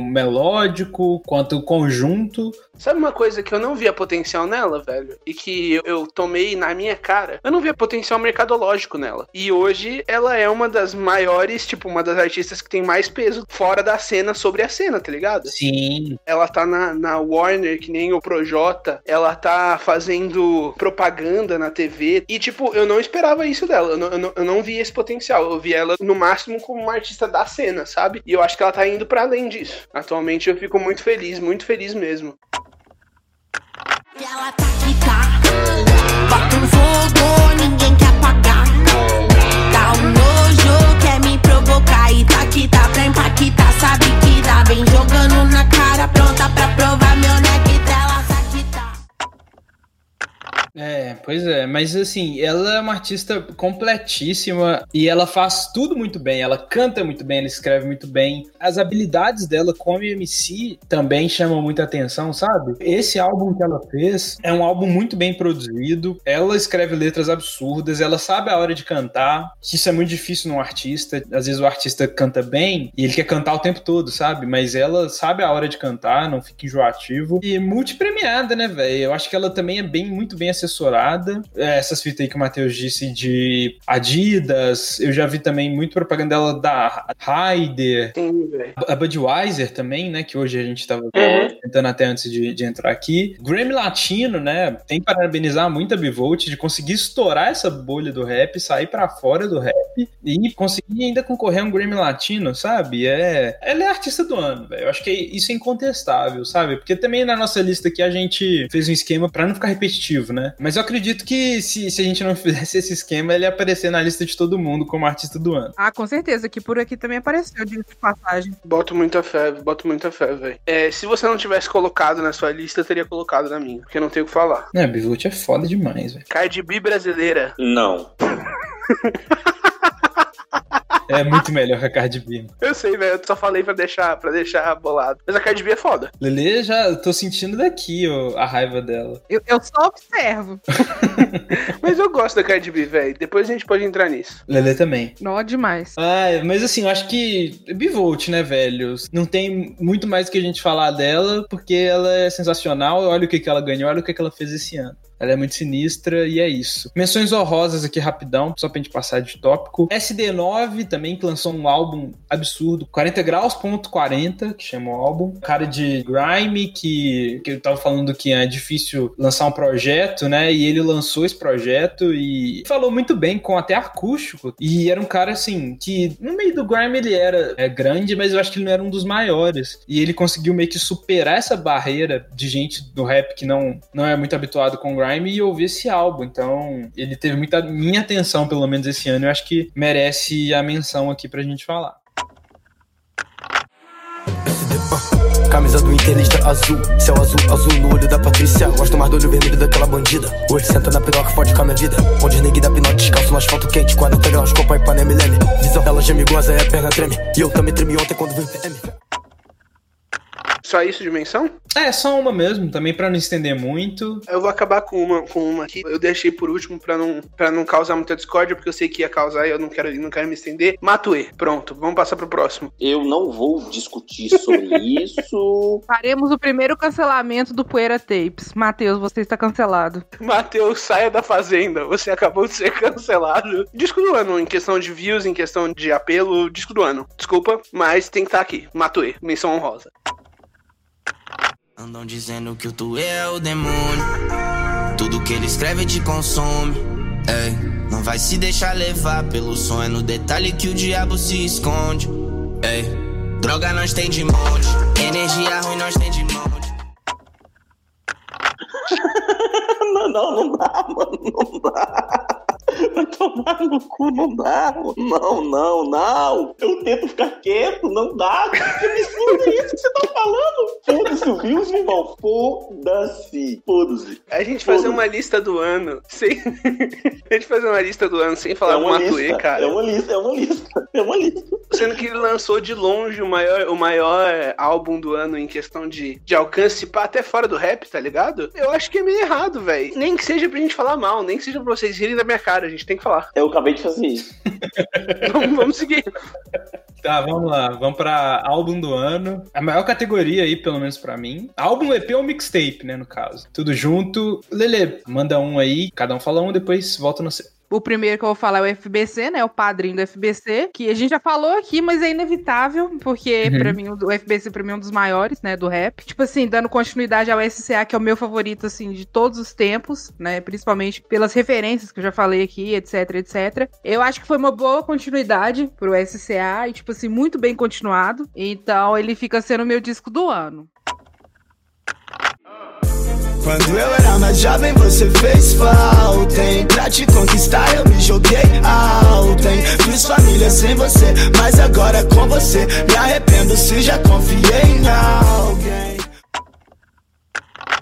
melódico, quanto conjunto. Sabe uma coisa que eu não via potencial nela, velho? E que eu, eu tomei na minha cara? Eu não via potencial mercadológico nela. E hoje ela é uma das maiores, tipo, uma das artistas que tem mais peso fora da cena sobre a cena, tá ligado? Sim. Ela tá na, na Warner, que nem o Projota. Ela tá fazendo propaganda na TV. E, tipo, eu não esperava isso dela. Eu não, eu não, eu não vi esse potencial. Eu vi ela, no máximo, como uma artista da cena, sabe? E eu acho que ela tá indo pra além disso. Atualmente eu fico muito feliz, muito feliz mesmo. Ela tá que tá. Bota um fogo, ninguém quer apagar. Dá um nojo, quer me provocar. E tá que tá pra impactar, sabe que dá. Vem jogando na cara, pronta pra provar meu neck É, pois é, mas assim, ela é uma artista completíssima e ela faz tudo muito bem. Ela canta muito bem, ela escreve muito bem. As habilidades dela como MC também chamam muita atenção, sabe? Esse álbum que ela fez é um álbum muito bem produzido. Ela escreve letras absurdas, ela sabe a hora de cantar. Isso é muito difícil num artista. Às vezes o artista canta bem e ele quer cantar o tempo todo, sabe? Mas ela sabe a hora de cantar, não fica enjoativo. E multipremiada, né, velho? Eu acho que ela também é bem, muito bem assessorada. É, Essas fitas aí que o Matheus disse de Adidas, eu já vi também muito propaganda dela da Raider, a Budweiser também, né? Que hoje a gente tava É. tentando até antes de, de entrar aqui. Grammy Latino, né? Tem que parabenizar muito a Bivolt de conseguir estourar essa bolha do rap, sair pra fora do rap e conseguir ainda concorrer a um Grammy Latino, sabe? É, ela é artista do ano, velho. Eu acho que isso é incontestável, sabe? Porque também na nossa lista aqui a gente fez um esquema pra não ficar repetitivo, né? Mas eu acredito que se, se a gente não fizesse esse esquema, ele ia aparecer na lista de todo mundo como artista do ano. Ah, com certeza, que por aqui também apareceu, de passagem. Boto muita fé, boto muita fé, velho. É, se você não tivesse colocado na sua lista, eu teria colocado na minha, porque eu não tenho o que falar. É, Bivolt é foda demais, velho. Cardi B brasileira. Não. É muito melhor que a Cardi B. Eu sei, velho, eu só falei pra deixar, pra deixar bolado. Mas a Cardi B é foda. Lele, já tô sentindo daqui ó, a raiva dela. Eu, eu só observo. Mas eu gosto da Cardi B, velho. Depois a gente pode entrar nisso. Lele também. Nó demais. Ah, mas assim, eu acho que Bivolt, né, velho? Não tem muito mais que a gente falar dela, porque ela é sensacional. Olha o que, que ela ganhou, olha o que, que ela fez esse ano. Ela é muito sinistra e é isso. Menções honrosas aqui rapidão, só pra gente passar de tópico. SD9 também, que lançou um álbum absurdo, 40 graus.40, que chama o álbum. Cara de Grime, que, que eu tava falando que é difícil lançar um projeto, né? E ele lançou esse projeto e falou muito bem, com até acústico. E era um cara, assim, que no meio do Grime ele era é, grande, mas eu acho que ele não era um dos maiores. E ele conseguiu meio que superar essa barreira de gente do rap que não, não é muito habituado com Grime e ouvir esse álbum. Então, ele teve muita minha atenção, pelo menos esse ano. Eu acho que merece a menção aqui pra gente falar. Camisa do Inter, azul. Céu azul, azul no olho da Patrícia. Gosto mais do olho vermelho daquela bandida. Hoje senta na piroca, fode com a minha vida. Onde neguinhos da pinote descalço no asfalto quente. 40 graus, copa e panema e. Visão, ela geme goza e a perna treme. E eu também tremi ontem quando vi o PM. Só isso de menção? É, só uma mesmo, também pra não estender muito. Eu vou acabar com uma, com uma aqui. Eu deixei por último pra não, pra não causar muita discórdia, porque eu sei que ia causar e eu não quero, não quero me estender. Matue. Pronto, vamos passar pro próximo. Eu não vou discutir sobre isso. Faremos o primeiro cancelamento do Poeira Tapes. Matheus, você está cancelado. Matheus, saia da fazenda. Você acabou de ser cancelado. Disco do ano, em questão de views, em questão de apelo, disco do ano. Desculpa, mas tem que estar aqui. Matue, menção honrosa. Andam dizendo que o tu é o demônio. Tudo que ele escreve te consome. Ei, não vai se deixar levar pelo sonho. É no detalhe que o diabo se esconde. Ei, droga nós tem de monte. Energia ruim nós tem de monte. não, não, não dá, mano, não dá. Vai tomar no cu, não dá. Não, não, não. Eu tento ficar quieto, não dá. Que absurdo é isso que você tá falando? Foda-se o Rios, meu irmão. Foda-se. Foda-se. A gente fazer uma lista do ano sem. a gente fazer uma lista do ano sem falar É uma lista, cara. é uma lista, é uma lista, é uma lista. Sendo que ele lançou de longe o maior, o maior álbum do ano em questão de, de alcance, pá, até fora do rap, tá ligado? Eu acho que é meio errado, velho. Nem que seja pra gente falar mal, nem que seja pra vocês rirem da minha cara, a gente tem que falar. Eu acabei de fazer isso. vamos, vamos seguir. Tá, vamos lá. Vamos pra álbum do ano. A maior categoria aí, pelo menos pra mim. Álbum, EP ou mixtape, né, no caso. Tudo junto. Lele, manda um aí. Cada um fala um, depois volta no... O primeiro que eu vou falar é o FBC, né? O padrinho do FBC, que a gente já falou aqui, mas é inevitável, porque Uhum. pra mim o FBC pra mim é um dos maiores, né, do rap. Tipo assim, dando continuidade ao SCA, que é o meu favorito assim de todos os tempos, né, principalmente pelas referências que eu já falei aqui, etc, etc. Eu acho que foi uma boa continuidade pro SCA e tipo assim, muito bem continuado. Então, ele fica sendo o meu disco do ano. Quando eu era mais jovem, você fez falta, hein? Pra te conquistar, eu me joguei alto, hein? Fiz família sem você, mas agora com você me arrependo se já confiei em alguém.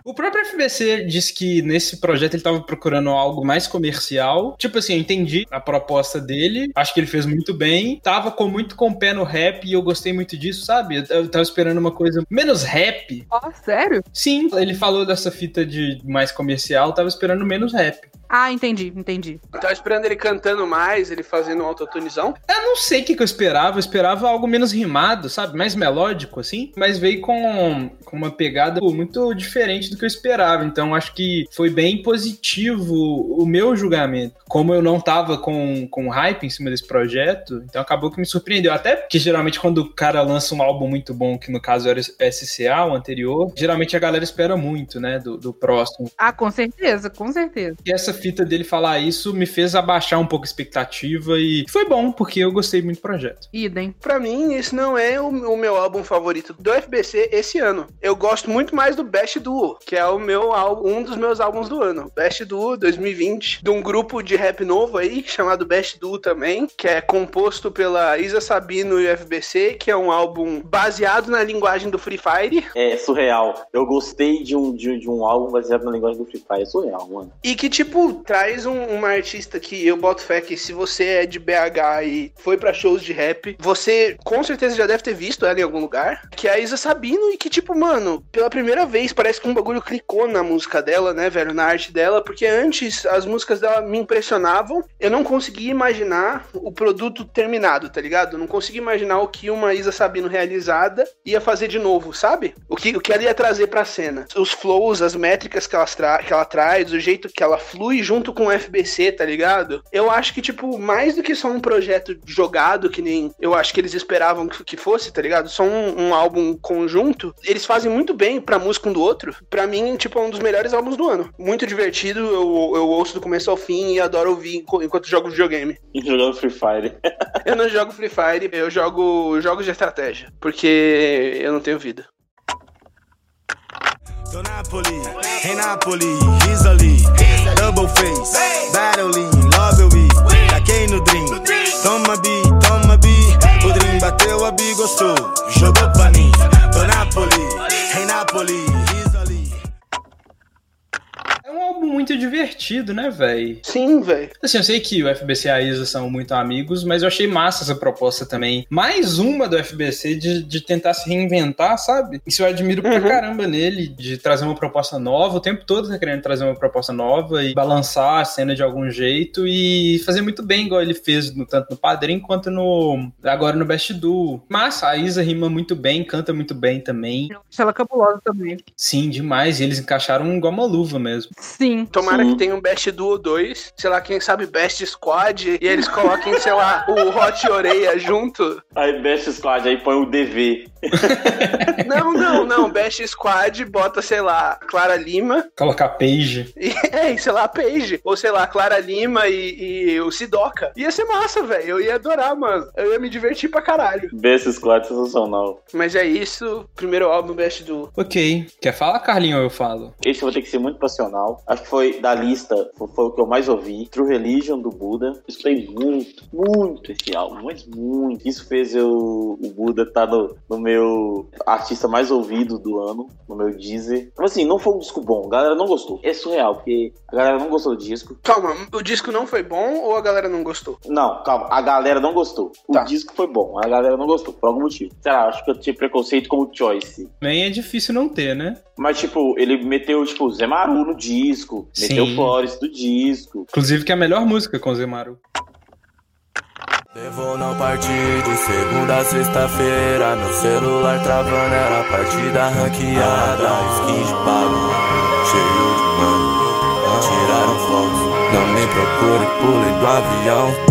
O próprio FBC disse que nesse projeto ele tava procurando algo mais comercial. Tipo assim, eu entendi a proposta dele, acho que ele fez muito bem. Tava com muito com o pé no rap e eu gostei muito disso, sabe? Eu, eu tava esperando uma coisa menos rap. Ó, sério? Sim, ele falou dessa fita de mais comercial, tava esperando menos rap. Ah, entendi, entendi. Tava esperando ele cantando mais, ele fazendo um autotunizão. Eu não sei o que, que eu esperava, eu esperava algo menos rimado, sabe? Mais melódico, assim. Mas veio com, com uma pegada muito diferente do que eu esperava. Então acho que foi bem positivo o meu julgamento. Como eu não tava com, com hype em cima desse projeto, então acabou que me surpreendeu. Até que geralmente quando o cara lança um álbum muito bom, que no caso era o SCA, o anterior, geralmente a galera espera muito, né? Do, do próximo. Ah, com certeza, com certeza. E essa fita dele falar isso me fez abaixar um pouco a expectativa e foi bom, porque eu gostei muito do projeto. Idem. Pra mim, esse não é o, o meu álbum favorito do FBC esse ano. Eu gosto muito mais do Best Duo, que é o meu álbum, um dos meus álbuns do ano. Best Duo 2020, de um grupo de rap novo aí, chamado Best Duo também, que é composto pela Isa Sabino e o FBC, que é um álbum baseado na linguagem do Free Fire. É surreal. Eu gostei de um, de, de um álbum baseado na linguagem do Free Fire. É surreal, mano. E que, tipo, traz um- uma artista que eu boto fé que se você é de BH e foi pra shows de rap, você com certeza já deve ter visto ela em algum lugar, que é a Isa Sabino e que, tipo, mano, pela primeira vez parece que um bagulho clicou na música dela, né, velho, na arte dela, porque antes as músicas dela me impressionavam, eu não conseguia imaginar o produto terminado, tá ligado? Não conseguia imaginar o que uma Isa Sabino realizada ia fazer de novo, sabe? O que, o que ela ia trazer pra cena. Os flows, as métricas que ela, que ela traz, o jeito que ela flui junto com o FBC, tá ligado? Eu acho que, tipo, mais do que só um projeto jogado, que nem eu acho que eles esperavam que, fosse, tá ligado? Só um, um álbum conjunto, eles fazem muito bem pra música um do outro. Pra mim, tipo, é um dos melhores álbuns do ano. Muito divertido, eu, eu ouço do começo ao fim e adoro ouvir enqu- enquanto jogo videogame. E jogando Free Fire. Eu não jogo Free Fire, eu jogo jogos de estratégia, porque eu não tenho vida. Napoli, in Napoli, Italy, double face, battling, love eu we. Taquei no Dream. toma b, toma b, O Dream bateu, a b, gostou, jogou pra mim. Tô Napoli, em Napoli divertido, né, velho? Sim, velho. Assim, eu sei que o FBC e a Isa são muito amigos, mas eu achei massa essa proposta também. Mais uma do FBC de, de tentar se reinventar, sabe? Isso eu admiro pra Uhum. caramba nele, de trazer uma proposta nova. O tempo todo tá querendo trazer uma proposta nova e balançar a cena de algum jeito e fazer muito bem, igual ele fez no, tanto no Padrinho quanto no agora no Best Duo. Massa, a Isa rima muito bem, canta muito bem também. Ela cabulosa também. Sim, demais. E eles encaixaram igual uma luva mesmo. Sim. Tomara Sim. que tenha um Best Duo 2, sei lá, quem sabe Best Squad, e eles coloquem, sei lá, o Hot Oreia junto. Aí Best Squad, aí põe o DV. Não, não, não. Best Squad bota, sei lá, Clara Lima. Colocar Paige. E, é, e, sei lá, Paige. Ou sei lá, Clara Lima e, e o Sidoca. Ia ser massa, velho. Eu ia adorar, mano. Eu ia me divertir pra caralho. Best Squad sensacional. Mas é isso. Primeiro álbum Best Duo. Ok. Quer falar, Carlinho, ou eu falo? Esse eu vou ter que ser muito passional. Acho que foi da lista, foi, foi o que eu mais ouvi. True Religion do Buda. Escutei muito, muito esse álbum, mas muito. Isso fez eu, o Buda estar no, no meu artista mais ouvido do ano, no meu Deezer. Mas assim, não foi um disco bom, a galera não gostou. É surreal, porque a galera não gostou do disco. Calma, o disco não foi bom ou a galera não gostou? Não, calma, a galera não gostou. O Tá. disco foi bom, a galera não gostou, por algum motivo. Sei lá, acho que eu tinha preconceito com o Choice. Também é difícil não ter, né? Mas, tipo, ele meteu, tipo, Zé Maru no disco, meteu Sim. Flores do disco. Inclusive que é a melhor música com o Zemaru. Levou não partir de segunda a sexta-feira Meu celular travando era partida ranqueada Skin de pago, cheio de mano Tiraram fotos, não me procure, pulei do avião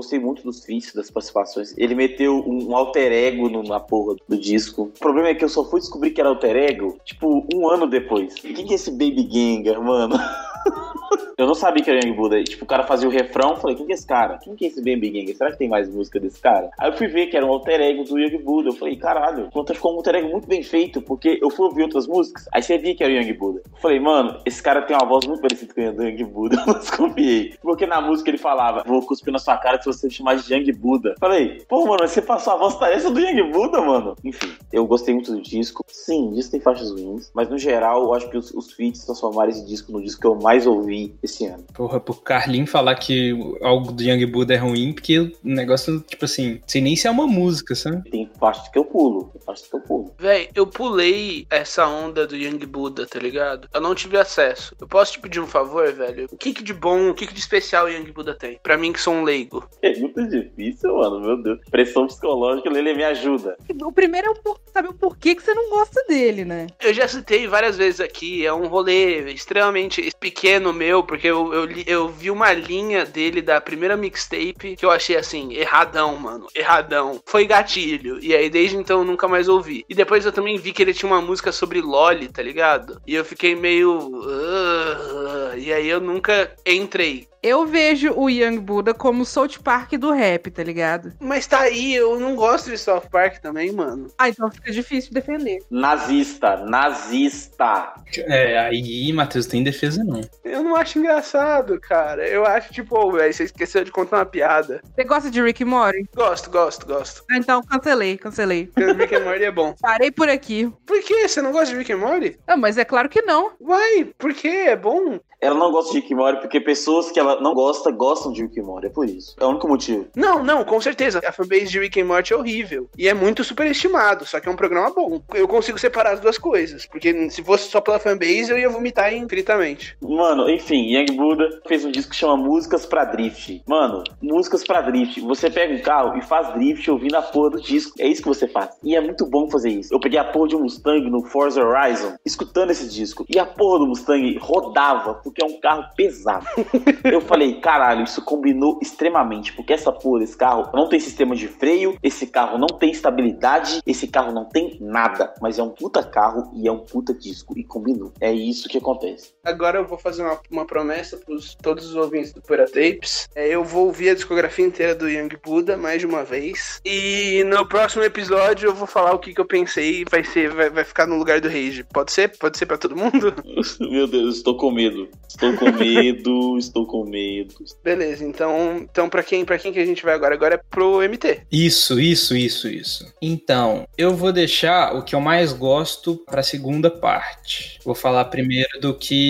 gostei muito dos feats, das participações. Ele meteu um, um alter ego na porra do disco. O problema é que eu só fui descobrir que era alter ego, tipo, um ano depois. Quem que é esse Baby Gengar, mano? Eu não sabia que era Young Buddha. E, Tipo, o cara fazia o refrão, falei, quem que é esse cara? Quem que é esse Baby Gengar? Será que tem mais música desse cara? Aí eu fui ver que era um alter ego do Young Buddha. Eu falei, caralho, conta ficou um alter ego muito bem feito, porque eu fui ouvir outras músicas, aí você via que era o Young Buddha. Eu falei, mano, esse cara tem uma voz muito parecida com a do Young Buddha, eu desconfiei. Porque na música ele falava, vou cuspir na sua cara se você chamar de Young Buddha. Falei, pô, mano, você passou a voz tá essa do Young Buddha, mano? Enfim, eu gostei muito do disco. Sim, o disco tem faixas ruins, mas no geral, eu acho que os, os feats transformaram esse disco no disco que eu mais ouvi esse ano. Porra, pro Carlinho falar que algo do Young Buddha é ruim, porque o negócio, tipo assim, sei nem se é uma música, sabe? Tem faixas que eu pulo, tem faixas que eu pulo. Véi, eu pulei essa onda do Young Buddha, tá ligado? Eu não tive acesso. Eu posso te pedir um favor, velho? O que, que de bom, o que, que de especial o Young Buddha tem? Pra mim que sou um leigo. É muito difícil, mano, meu Deus. Pressão psicológica, Lele me ajuda. O primeiro é o por- saber o porquê que você não gosta dele, né? Eu já citei várias vezes aqui, é um rolê extremamente pequeno meu, porque eu, eu, eu vi uma linha dele da primeira mixtape que eu achei assim, erradão, mano, erradão. Foi gatilho. E aí desde então eu nunca mais ouvi. E depois eu também vi que ele tinha uma música sobre Loli, tá ligado? E eu fiquei meio. "Ah", e aí eu nunca entrei. Eu vejo o Young Buddha como o South Park do rap, tá ligado? Mas tá aí, eu não gosto de South Park também, mano. Ah, então fica difícil de defender. Nazista, nazista. É, aí, Matheus, tem defesa não. Eu não acho engraçado, cara. Eu acho, tipo, ô, velho, você esqueceu de contar uma piada. Você gosta de Rick and Morty? Gosto, gosto, gosto. Ah, então cancelei, cancelei. Porque Rick and Morty é bom. Parei por aqui. Por quê? Você não gosta de Rick and Morty? Ah, mas é claro que não. Uai, por quê? É bom? Ela não gosta de Rick and Morty porque pessoas que ela não gosta gostam de Rick and Morty. É por isso. É o único motivo. Não, não, com certeza. A fanbase de Rick and Morty é horrível. E é muito superestimado, só que é um programa bom. Eu consigo separar as duas coisas. Porque se fosse só pela fanbase, eu ia vomitar infinitamente. Mano, enfim, Young Buddha fez um disco que chama Músicas pra Drift. Mano, músicas pra drift. Você pega um carro e faz drift ouvindo a porra do disco. É isso que você faz. E é muito bom fazer isso. Eu peguei a porra de um Mustang no Forza Horizon, escutando esse disco. E a porra do Mustang rodava, porque é um carro pesado. Eu falei, caralho, isso combinou extremamente. Porque essa porra desse carro não tem sistema de freio, esse carro não tem estabilidade, esse carro não tem nada. Mas é um puta carro e é um puta disco. E combinou. É isso que acontece. Agora eu vou fazer uma, uma promessa para todos os ouvintes do Pura Tapes. É, eu vou ouvir a discografia inteira do Young Buddha mais de uma vez. E no próximo episódio eu vou falar o que, que eu pensei e vai ser, vai, vai ficar no lugar do Rage. Pode ser? Pode ser para todo mundo? Meu Deus, estou com medo. Estou com medo, estou com meio. Beleza, então, então pra, quem, pra quem que a gente vai agora? Agora é pro MT. Isso, isso, isso, isso. Então, eu vou deixar o que eu mais gosto pra segunda parte. Vou falar primeiro do que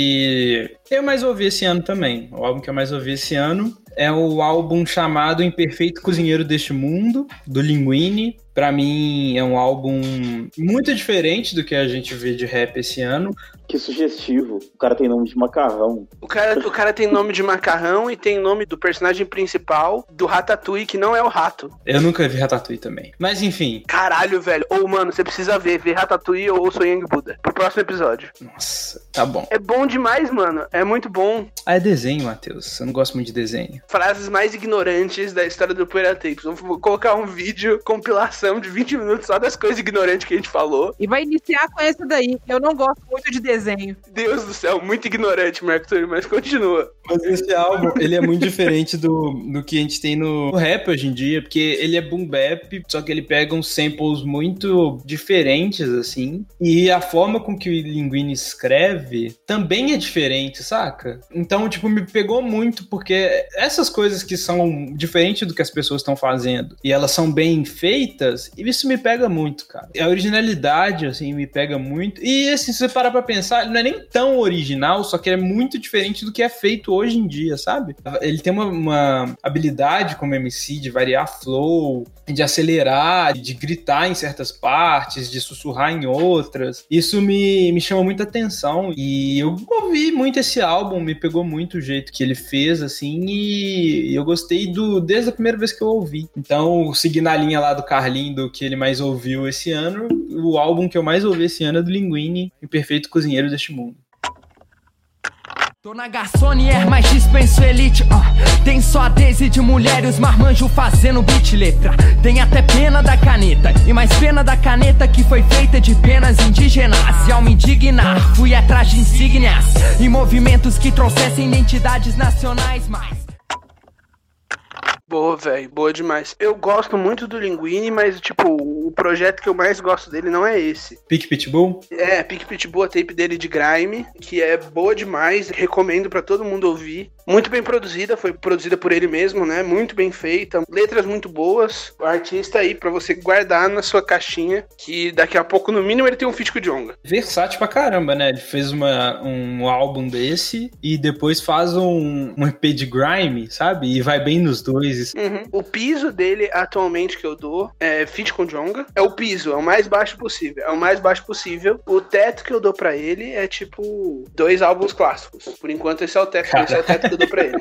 eu mais ouvi esse ano também. O álbum que eu mais ouvi esse ano é o álbum chamado Imperfeito Cozinheiro deste Mundo, do Linguini. Pra mim é um álbum muito diferente do que a gente vê de rap esse ano. Que sugestivo. O cara tem nome de macarrão. O cara, o cara tem nome de macarrão e tem nome do personagem principal do Ratatouille, que não é o rato. Eu nunca vi Ratatouille também. Mas enfim. Caralho, velho. Ou, mano, você precisa ver, ver Ratatouille ou Sou Young Buddha. Pro próximo episódio. Nossa, tá bom. É bom demais, mano. É muito bom. Ah, é desenho, Matheus. Eu não gosto muito de desenho. Frases mais ignorantes da história do Poeira Tapes. Vou colocar um vídeo, compilação de 20 minutos só das coisas ignorantes que a gente falou. E vai iniciar com essa daí. Eu não gosto muito de desenho. Deus do céu, muito ignorante, Marco Túlio, mas continua. Mas esse álbum, ele é muito diferente do, do que a gente tem no rap hoje em dia, porque ele é boom bap, só que ele pega uns samples muito diferentes, assim, e a forma com que o Linguini escreve também é diferente, saca? Então, tipo, me pegou muito, porque essas coisas que são diferentes do que as pessoas estão fazendo, e elas são bem feitas, isso me pega muito, cara. A originalidade, assim, me pega muito, e assim, se você parar pra pensar, ele não é nem tão original, só que é muito diferente do que é feito hoje em dia, sabe? Ele tem uma, uma habilidade como MC de variar flow, de acelerar, de gritar em certas partes, de sussurrar em outras. Isso me, me chama muita atenção e eu ouvi muito esse álbum, me pegou muito o jeito que ele fez, assim, e eu gostei do desde a primeira vez que eu ouvi. Então, seguindo a linha lá do Carlinho, do que ele mais ouviu esse ano, o álbum que eu mais ouvi esse ano é do Linguini, O Perfeito Cozinheiro deste Mundo. Tô na garçonier, mas dispenso elite uh. Tem só Daisy de mulher os marmanjos fazendo beat letra Tem até pena da caneta E mais pena da caneta que foi feita de penas indígenas E ao me indignar, fui atrás de insígnias E movimentos que trouxessem identidades nacionais mais Boa, velho. Boa demais. Eu gosto muito do Linguini, mas, tipo, o projeto que eu mais gosto dele não é esse. Pick Pitbull? É, Pick Pitbull, a tape dele de Grime, que é boa demais. Recomendo para todo mundo ouvir. Muito bem produzida, foi produzida por ele mesmo, né? Muito bem feita. Letras muito boas. O artista aí para você guardar na sua caixinha, que daqui a pouco, no mínimo, ele tem um feat com o. Versátil pra caramba, né? Ele fez uma, um álbum desse e depois faz um, um EP de Grime, sabe? E vai bem nos dois. Uhum. O piso dele, atualmente, que eu dou, é Fit com Jonga. É o piso, é o mais baixo possível. É o mais baixo possível. O teto que eu dou pra ele é tipo dois álbuns clássicos. Por enquanto, esse é o teto, esse é o teto que eu dou pra ele.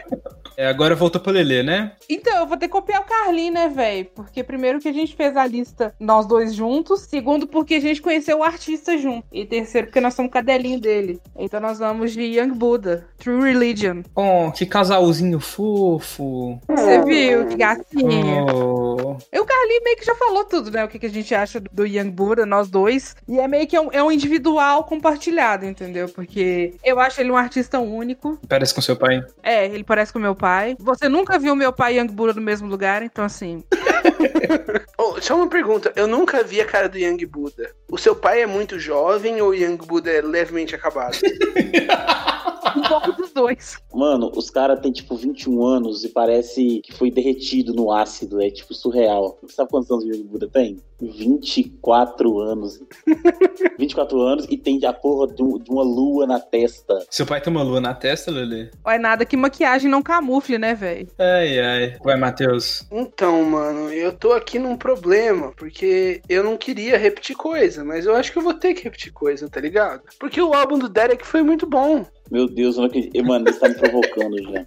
É, agora voltou pro Lelê, né? Então, eu vou ter que copiar o Carlinho, né, velho? Porque primeiro que a gente fez a lista nós dois juntos. Segundo, porque a gente conheceu o artista junto. E terceiro, porque nós somos cadelinho dele. Então nós vamos de Young Buddha, True Religion. Oh, que casalzinho fofo. Você viu? Que gatinha. Oh. E o Carlinho meio que já falou tudo, né? O que, que a gente acha do Young Buddha, nós dois. E é meio que um, é um individual compartilhado, entendeu? Porque eu acho ele um artista único. Parece com seu pai. É, ele parece com meu pai. Você nunca viu meu pai e Young Buddha no mesmo lugar, então assim. oh, só uma pergunta. Eu nunca vi a cara do Young Buddha. O seu pai é muito jovem ou o Young Buddha é levemente acabado? um pouco dois. Mano, os caras têm tipo 21 anos e parece que foi derretido no ácido. É tipo surreal. Você sabe quantos anos o Buddha tem? 24 anos. 24 anos e tem a porra de uma lua na testa. Seu pai tem uma lua na testa, Lele? Olha, nada que maquiagem não camufle, né, velho? Ai, ai. Vai, Matheus. Então, mano, eu tô aqui num problema, porque eu não queria repetir coisa, mas eu acho que eu vou ter que repetir coisa, tá ligado? Porque o álbum do Derek foi muito bom. Meu Deus, eu não acredito. Mano, isso tá me provocando já.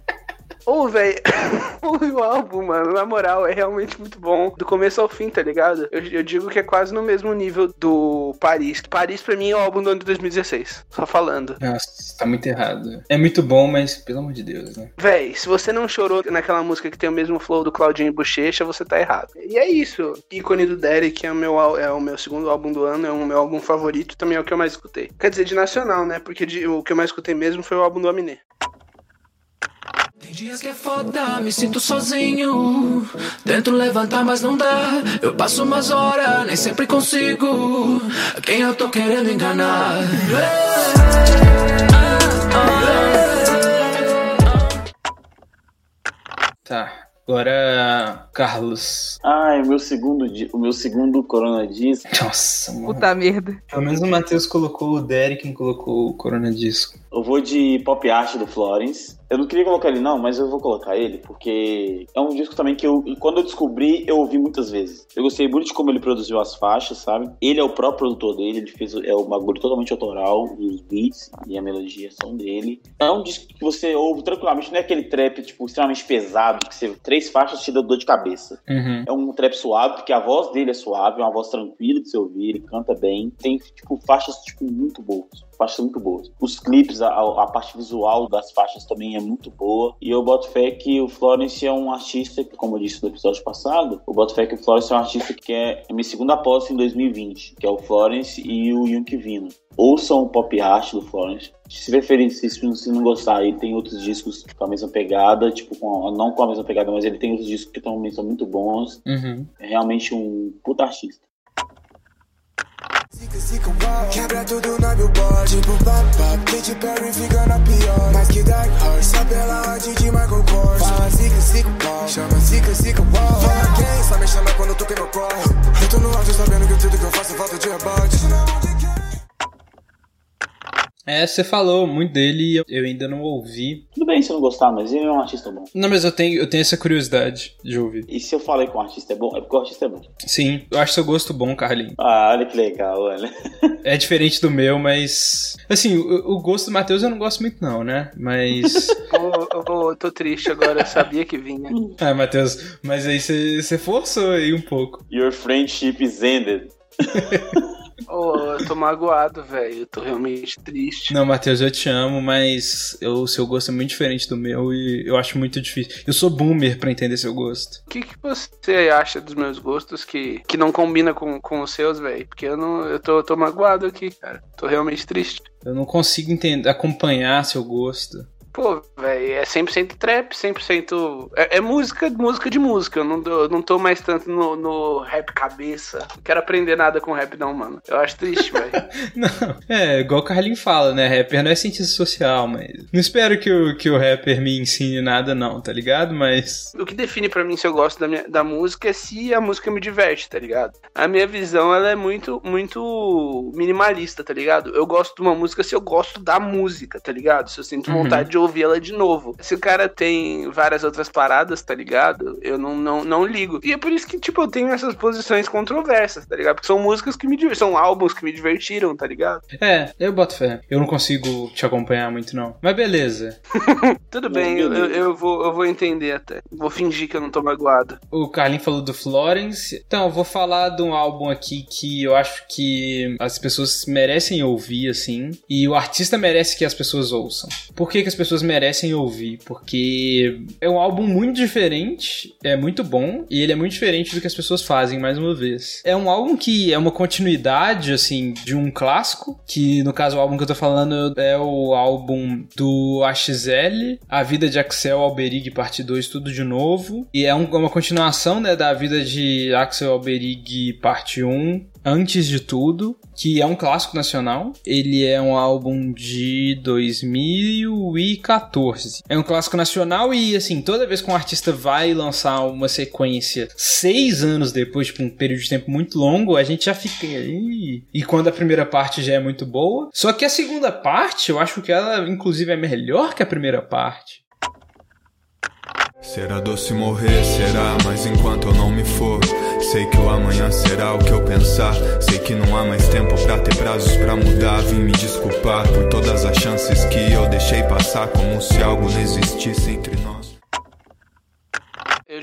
Ô, velho, o álbum, mano, na moral, é realmente muito bom. Do começo ao fim, tá ligado? Eu, eu, digo que é quase no mesmo nível do Paris. Paris, pra mim, é o álbum do ano de 2016. Só falando. Nossa, tá muito errado. É muito bom, mas pelo amor de Deus, né? Véi, se você não chorou naquela música que tem o mesmo flow do Claudinho e Bochecha, você tá errado. E é isso. Ícone do Derek é o meu, é o meu segundo álbum do ano, é o meu álbum favorito, também é o que eu mais escutei. Quer dizer, de nacional, né? Porque de, o que eu mais escutei mesmo foi o álbum do Aminé. Tem dias que é foda, me sinto sozinho. Tento levantar, mas não dá. Eu passo umas horas, nem sempre consigo. Quem eu tô querendo enganar? Tá. Agora, Carlos. Ai, o meu segundo, di- o meu segundo Corona Disco. Nossa, mano. Puta merda. Pelo menos o Matheus colocou o Derek, colocou o Corona Disco. Eu vou de Pop Art do Florence. Eu não queria colocar ele não, mas eu vou colocar ele porque é um disco também que eu, quando eu descobri, eu ouvi muitas vezes. Eu gostei muito de como ele produziu as faixas, sabe? Ele é o próprio produtor dele, ele fez é um bagulho totalmente autoral, os beats e a melodia são dele. É um disco que você ouve tranquilamente, não é aquele trap tipo extremamente pesado que você três faixas te dá dor de cabeça. Uhum. É um trap suave, porque a voz dele é suave, é uma voz tranquila de se ouvir, ele canta bem. Tem, tipo, faixas, tipo, muito boas. Faixas muito boas. Os clipes, a, a parte visual das faixas também é muito boa. E eu boto fé que o Florence é um artista, que, como eu disse no episódio passado, eu boto fé que o Florence é um artista que é a minha segunda aposta em 2020, que é o Florence e o Yunk Vino. Ouçam o pop art do Florence. Se preferir, se, se não gostar, ele tem outros discos com a mesma pegada, tipo, com a- não com a mesma pegada, mas ele tem outros discos que também são muito bons. Uhum. É realmente um puta artista. Quebra tudo na billboard. Tipo pop Katy Perry fica na pior. Mais que Dark Horse. Só pela arte de Michael Kors Fala zica, zica, pau Chama zica, zica, uau Fala quem? Só me chama quando tu que não corre Eu tô no auge sabendo que tudo que eu faço volta de rebote É, você falou muito dele e eu- ainda não ouvi. Tudo bem se eu não gostar, mas ele é um artista bom. Não, mas eu tenho, eu tenho essa curiosidade de ouvir. E se eu falei que um artista é bom, é porque o artista é bom. Sim, eu acho seu gosto bom, Carlinhos. Ah, olha que legal, olha. É diferente do meu, mas. Assim, o, o gosto do Matheus eu não gosto muito, não, né? Mas. Ô, ô, tô triste agora, eu sabia que vinha. ah, Matheus, mas aí você você forçou aí um pouco. Your friendship is ended. Ô, eu tô magoado, velho. Eu tô realmente triste. Não, Matheus, eu te amo, mas eu- o seu gosto é muito diferente do meu e eu acho muito difícil. Eu sou boomer pra entender seu gosto. O que, que você acha dos meus gostos que, que não combina com, com os seus, velho? Porque eu não. Eu tô, tô magoado aqui, cara. Tô realmente triste. Eu não consigo entender, acompanhar seu gosto. Pô, velho, é 100% trap, 100%. É, é música, música de música. Eu não, eu não tô mais tanto no, no rap cabeça. Não quero aprender nada com rap, não, mano. Eu acho triste, velho. Não, é, igual o Carlinho fala, né? Rapper não é cientista social, mas. Não espero que o, que o rapper me ensine nada, não, tá ligado? Mas. O que define pra mim se eu gosto da, minha- da música é se a música me diverte, tá ligado? A minha visão, ela é muito, muito minimalista, tá ligado? Eu gosto de uma música se eu gosto da música, tá ligado? Se eu sinto Uhum. vontade de ouvir ela de novo. Se o cara tem várias outras paradas, tá ligado? Eu não, não, não ligo. E é por isso que, tipo, eu tenho essas posições controversas, tá ligado? Porque são músicas que me divertiram, são álbuns que me divertiram, tá ligado? É, eu boto fé. Eu não consigo te acompanhar muito, não. Mas beleza. Tudo bem, eu, eu, eu vou, eu vou entender até. Vou fingir que eu não tô magoado. O Carlinho falou do Florence. Então, eu vou falar de um álbum aqui que eu acho que as pessoas merecem ouvir, assim. E o artista merece que as pessoas ouçam. Por que, que as pessoas merecem ouvir? Porque é um álbum muito diferente, é muito bom, e ele é muito diferente do que as pessoas fazem, mais uma vez. É um álbum que é uma continuidade, assim, de um clássico, que no caso o álbum que eu tô falando é o álbum do AXL, A Vida de Axel Alberig, parte 2, tudo de novo. E é um- uma continuação, né, da vida de Axel Alberig, parte 1, Antes de Tudo, que é um clássico nacional. Ele é um álbum de 2014. É um clássico nacional e, assim, toda vez que um artista vai lançar uma sequência seis anos depois, tipo, um período de tempo muito longo, a gente já fica. "Ih". E quando a primeira parte já é muito boa. Só que a segunda parte, eu acho que ela, inclusive, é melhor que a primeira parte. Será doce morrer, será, mas enquanto eu não me for, sei que o amanhã será o que eu pensar. Sei que não há mais tempo pra ter prazos pra mudar. Vim me desculpar por todas as chances que eu deixei passar, como se algo não existisse entre nós.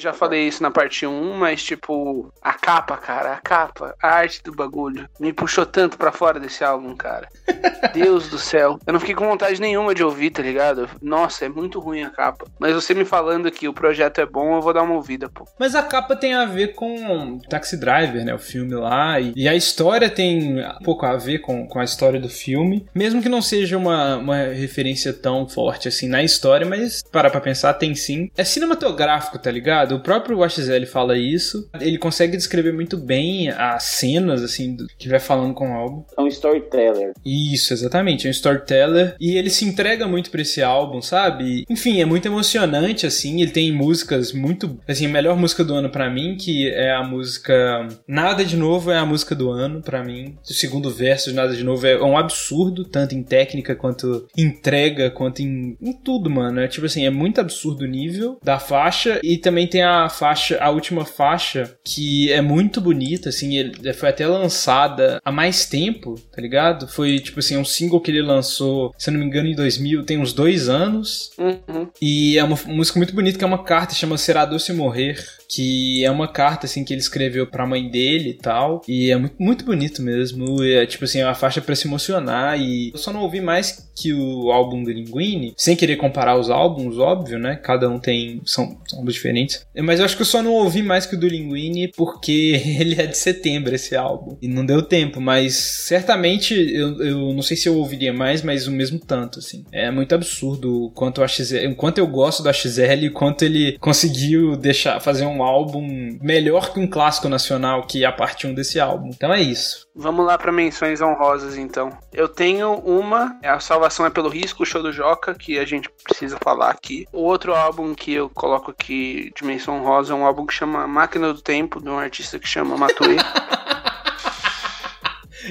Já falei isso na parte 1, mas tipo, a capa, cara, a capa, a arte do bagulho, me puxou tanto pra fora desse álbum, cara. Deus do céu. Eu não fiquei com vontade nenhuma de ouvir, tá ligado? Nossa, é muito ruim a capa. Mas você me falando que o projeto é bom, eu vou dar uma ouvida, pô. Mas a capa tem a ver com Taxi Driver, né? O filme lá. E, e a história tem um pouco a ver com, com a história do filme. Mesmo que não seja uma, uma referência tão forte assim na história, mas parar pra pensar, tem sim. É cinematográfico, tá ligado? O próprio Washizel fala isso. Ele consegue descrever muito bem as cenas, assim, do, que vai falando com o álbum. É um storyteller. Isso, exatamente. É um storyteller. E ele se entrega muito pra esse álbum, sabe? Enfim, é muito emocionante, assim. Ele tem músicas muito. Assim, a melhor música do ano para mim, que é a música Nada de Novo, é a música do ano para mim. O segundo verso de Nada de Novo é um absurdo, tanto em técnica quanto entrega, quanto em, em tudo, mano. É tipo assim, é muito absurdo o nível da faixa. E também tem a faixa, a última faixa, que é muito bonita, assim. Ele foi até lançada há mais tempo, tá ligado? Foi tipo assim, um single que ele lançou, se eu não me engano, em 2000, tem uns dois anos. Uhum. E é uma música muito bonita, que é uma carta, chama Será Doce Morrer que é uma carta assim que ele escreveu para a mãe dele e tal, e é muito, muito bonito mesmo, é tipo assim, é uma faixa para se emocionar e eu só não ouvi mais que o álbum do Linguini, sem querer comparar os álbuns, óbvio, né? Cada um tem são, álbuns diferentes. Mas eu acho que eu só não ouvi mais que o do Linguini porque ele é de setembro esse álbum e não deu tempo, mas certamente eu, eu não sei se eu ouviria mais, mas o mesmo tanto assim. É muito absurdo o quanto o AXL, o quanto eu gosto do AXL e quanto ele conseguiu deixar fazer um álbum melhor que um clássico nacional, que é a parte 1 desse álbum. Então é isso. Vamos lá para menções honrosas, então. Eu tenho uma, é a Salvação é pelo Risco, o show do Joca, que a gente precisa falar aqui. O outro álbum que eu coloco aqui de menção honrosa é um álbum que chama Máquina do Tempo, de um artista que chama Matue.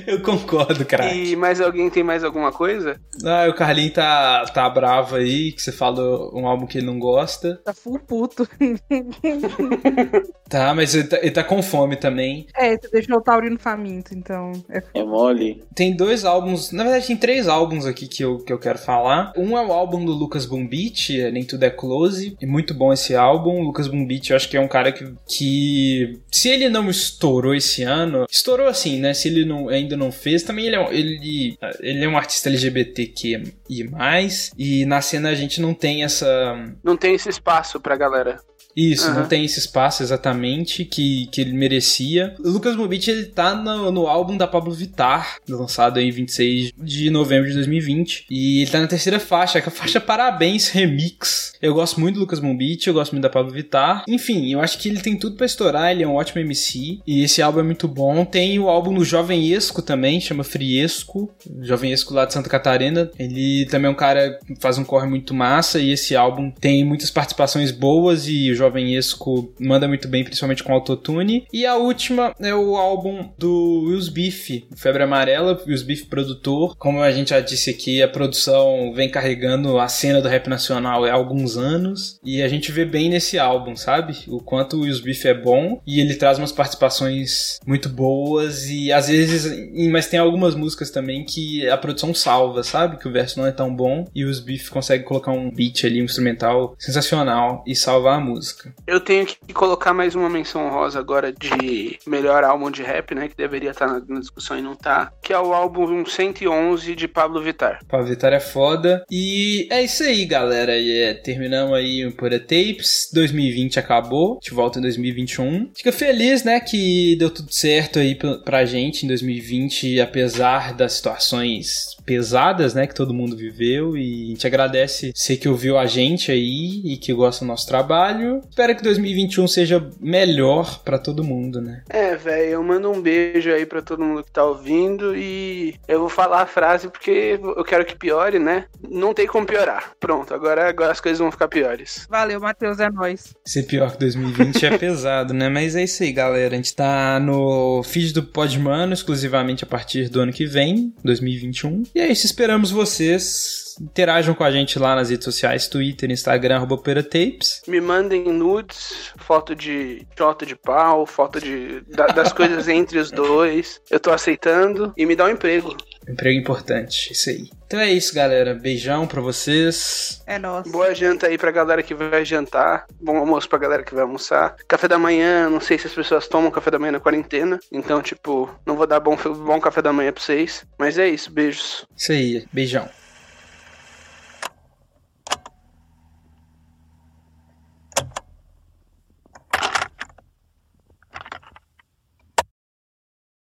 Eu concordo, cara. E mais alguém tem mais alguma coisa? Ah, o Carlinho tá, tá bravo aí, que você falou um álbum que ele não gosta. Tá full puto. tá, mas ele tá, ele tá, com fome também. É, você deixou o Taurino faminto, então. É, é mole. Tem dois álbuns, na verdade tem três álbuns aqui que eu, que eu quero falar. Um é o álbum do Lucas Bumbit, é Nem Tudo é Close, e muito bom esse álbum. O Lucas Bumbit, eu acho que é um cara que, que se ele não estourou esse ano, estourou assim, né? Se ele não ainda não fez. Também ele é, ele, ele é um artista LGBTQ e mais. E na cena a gente não tem essa. Não tem esse espaço pra galera. Isso, uhum. não tem esse espaço exatamente que, que ele merecia. O Lucas Mobit, ele tá no, no álbum da Pablo Vittar, lançado em 26 de novembro de 2020. E ele tá na terceira faixa, que é a faixa Parabéns Remix. Eu gosto muito do Lucas Mobit, eu gosto muito da Pablo Vittar. Enfim, eu acho que ele tem tudo para estourar, ele é um ótimo MC. E esse álbum é muito bom. Tem o álbum do Jovem Esco também, chama Friesco. Jovem Esco lá de Santa Catarina. Ele também é um cara que faz um corre muito massa. E esse álbum tem muitas participações boas e o Jovem Esco manda muito bem, principalmente com autotune. E a última é o álbum do Wills Beef, Febre Amarela, Wills Beef produtor. Como a gente já disse aqui, a produção vem carregando a cena do rap nacional há alguns anos. E a gente vê bem nesse álbum, sabe? O quanto o Wills Beef é bom. E ele traz umas participações muito boas. E às vezes. Mas tem algumas músicas também que a produção salva, sabe? Que o verso não é tão bom. E os Beef consegue colocar um beat ali, um instrumental sensacional e salvar a música música. Eu tenho que colocar mais uma menção rosa agora de melhor álbum de rap, né? Que deveria estar na, discussão e não tá. Que é o álbum 111 de Pablo Vittar. Pablo Vittar é foda. E é isso aí, galera. E é, terminamos aí o Pura Tapes. 2020 acabou. A gente volta em 2021. Fica feliz, né? Que deu tudo certo aí pra gente em 2020, apesar das situações pesadas, né? Que todo mundo viveu. E a gente agradece você que ouviu a gente aí e que gosta do nosso trabalho. Espero que 2021 seja melhor para todo mundo, né? É, velho, eu mando um beijo aí para todo mundo que tá ouvindo e eu vou falar a frase porque eu quero que piore, né? Não tem como piorar. Pronto, agora, agora as coisas vão ficar piores. Valeu, Matheus, é nóis. Ser pior que 2020 é pesado, né? Mas é isso aí, galera. A gente tá no feed do Podmano exclusivamente a partir do ano que vem, 2021. E é isso, esperamos vocês interajam com a gente lá nas redes sociais, Twitter, Instagram, arroba Tapes. Me mandem nudes, foto de chota de pau, foto de, da, das coisas entre os dois. Eu tô aceitando. E me dá um emprego. Emprego importante, isso aí. Então é isso, galera. Beijão pra vocês. É nosso. Boa janta aí pra galera que vai jantar. Bom almoço pra galera que vai almoçar. Café da manhã, não sei se as pessoas tomam café da manhã na quarentena. Então, tipo, não vou dar bom, bom café da manhã pra vocês. Mas é isso, beijos. Isso aí, beijão.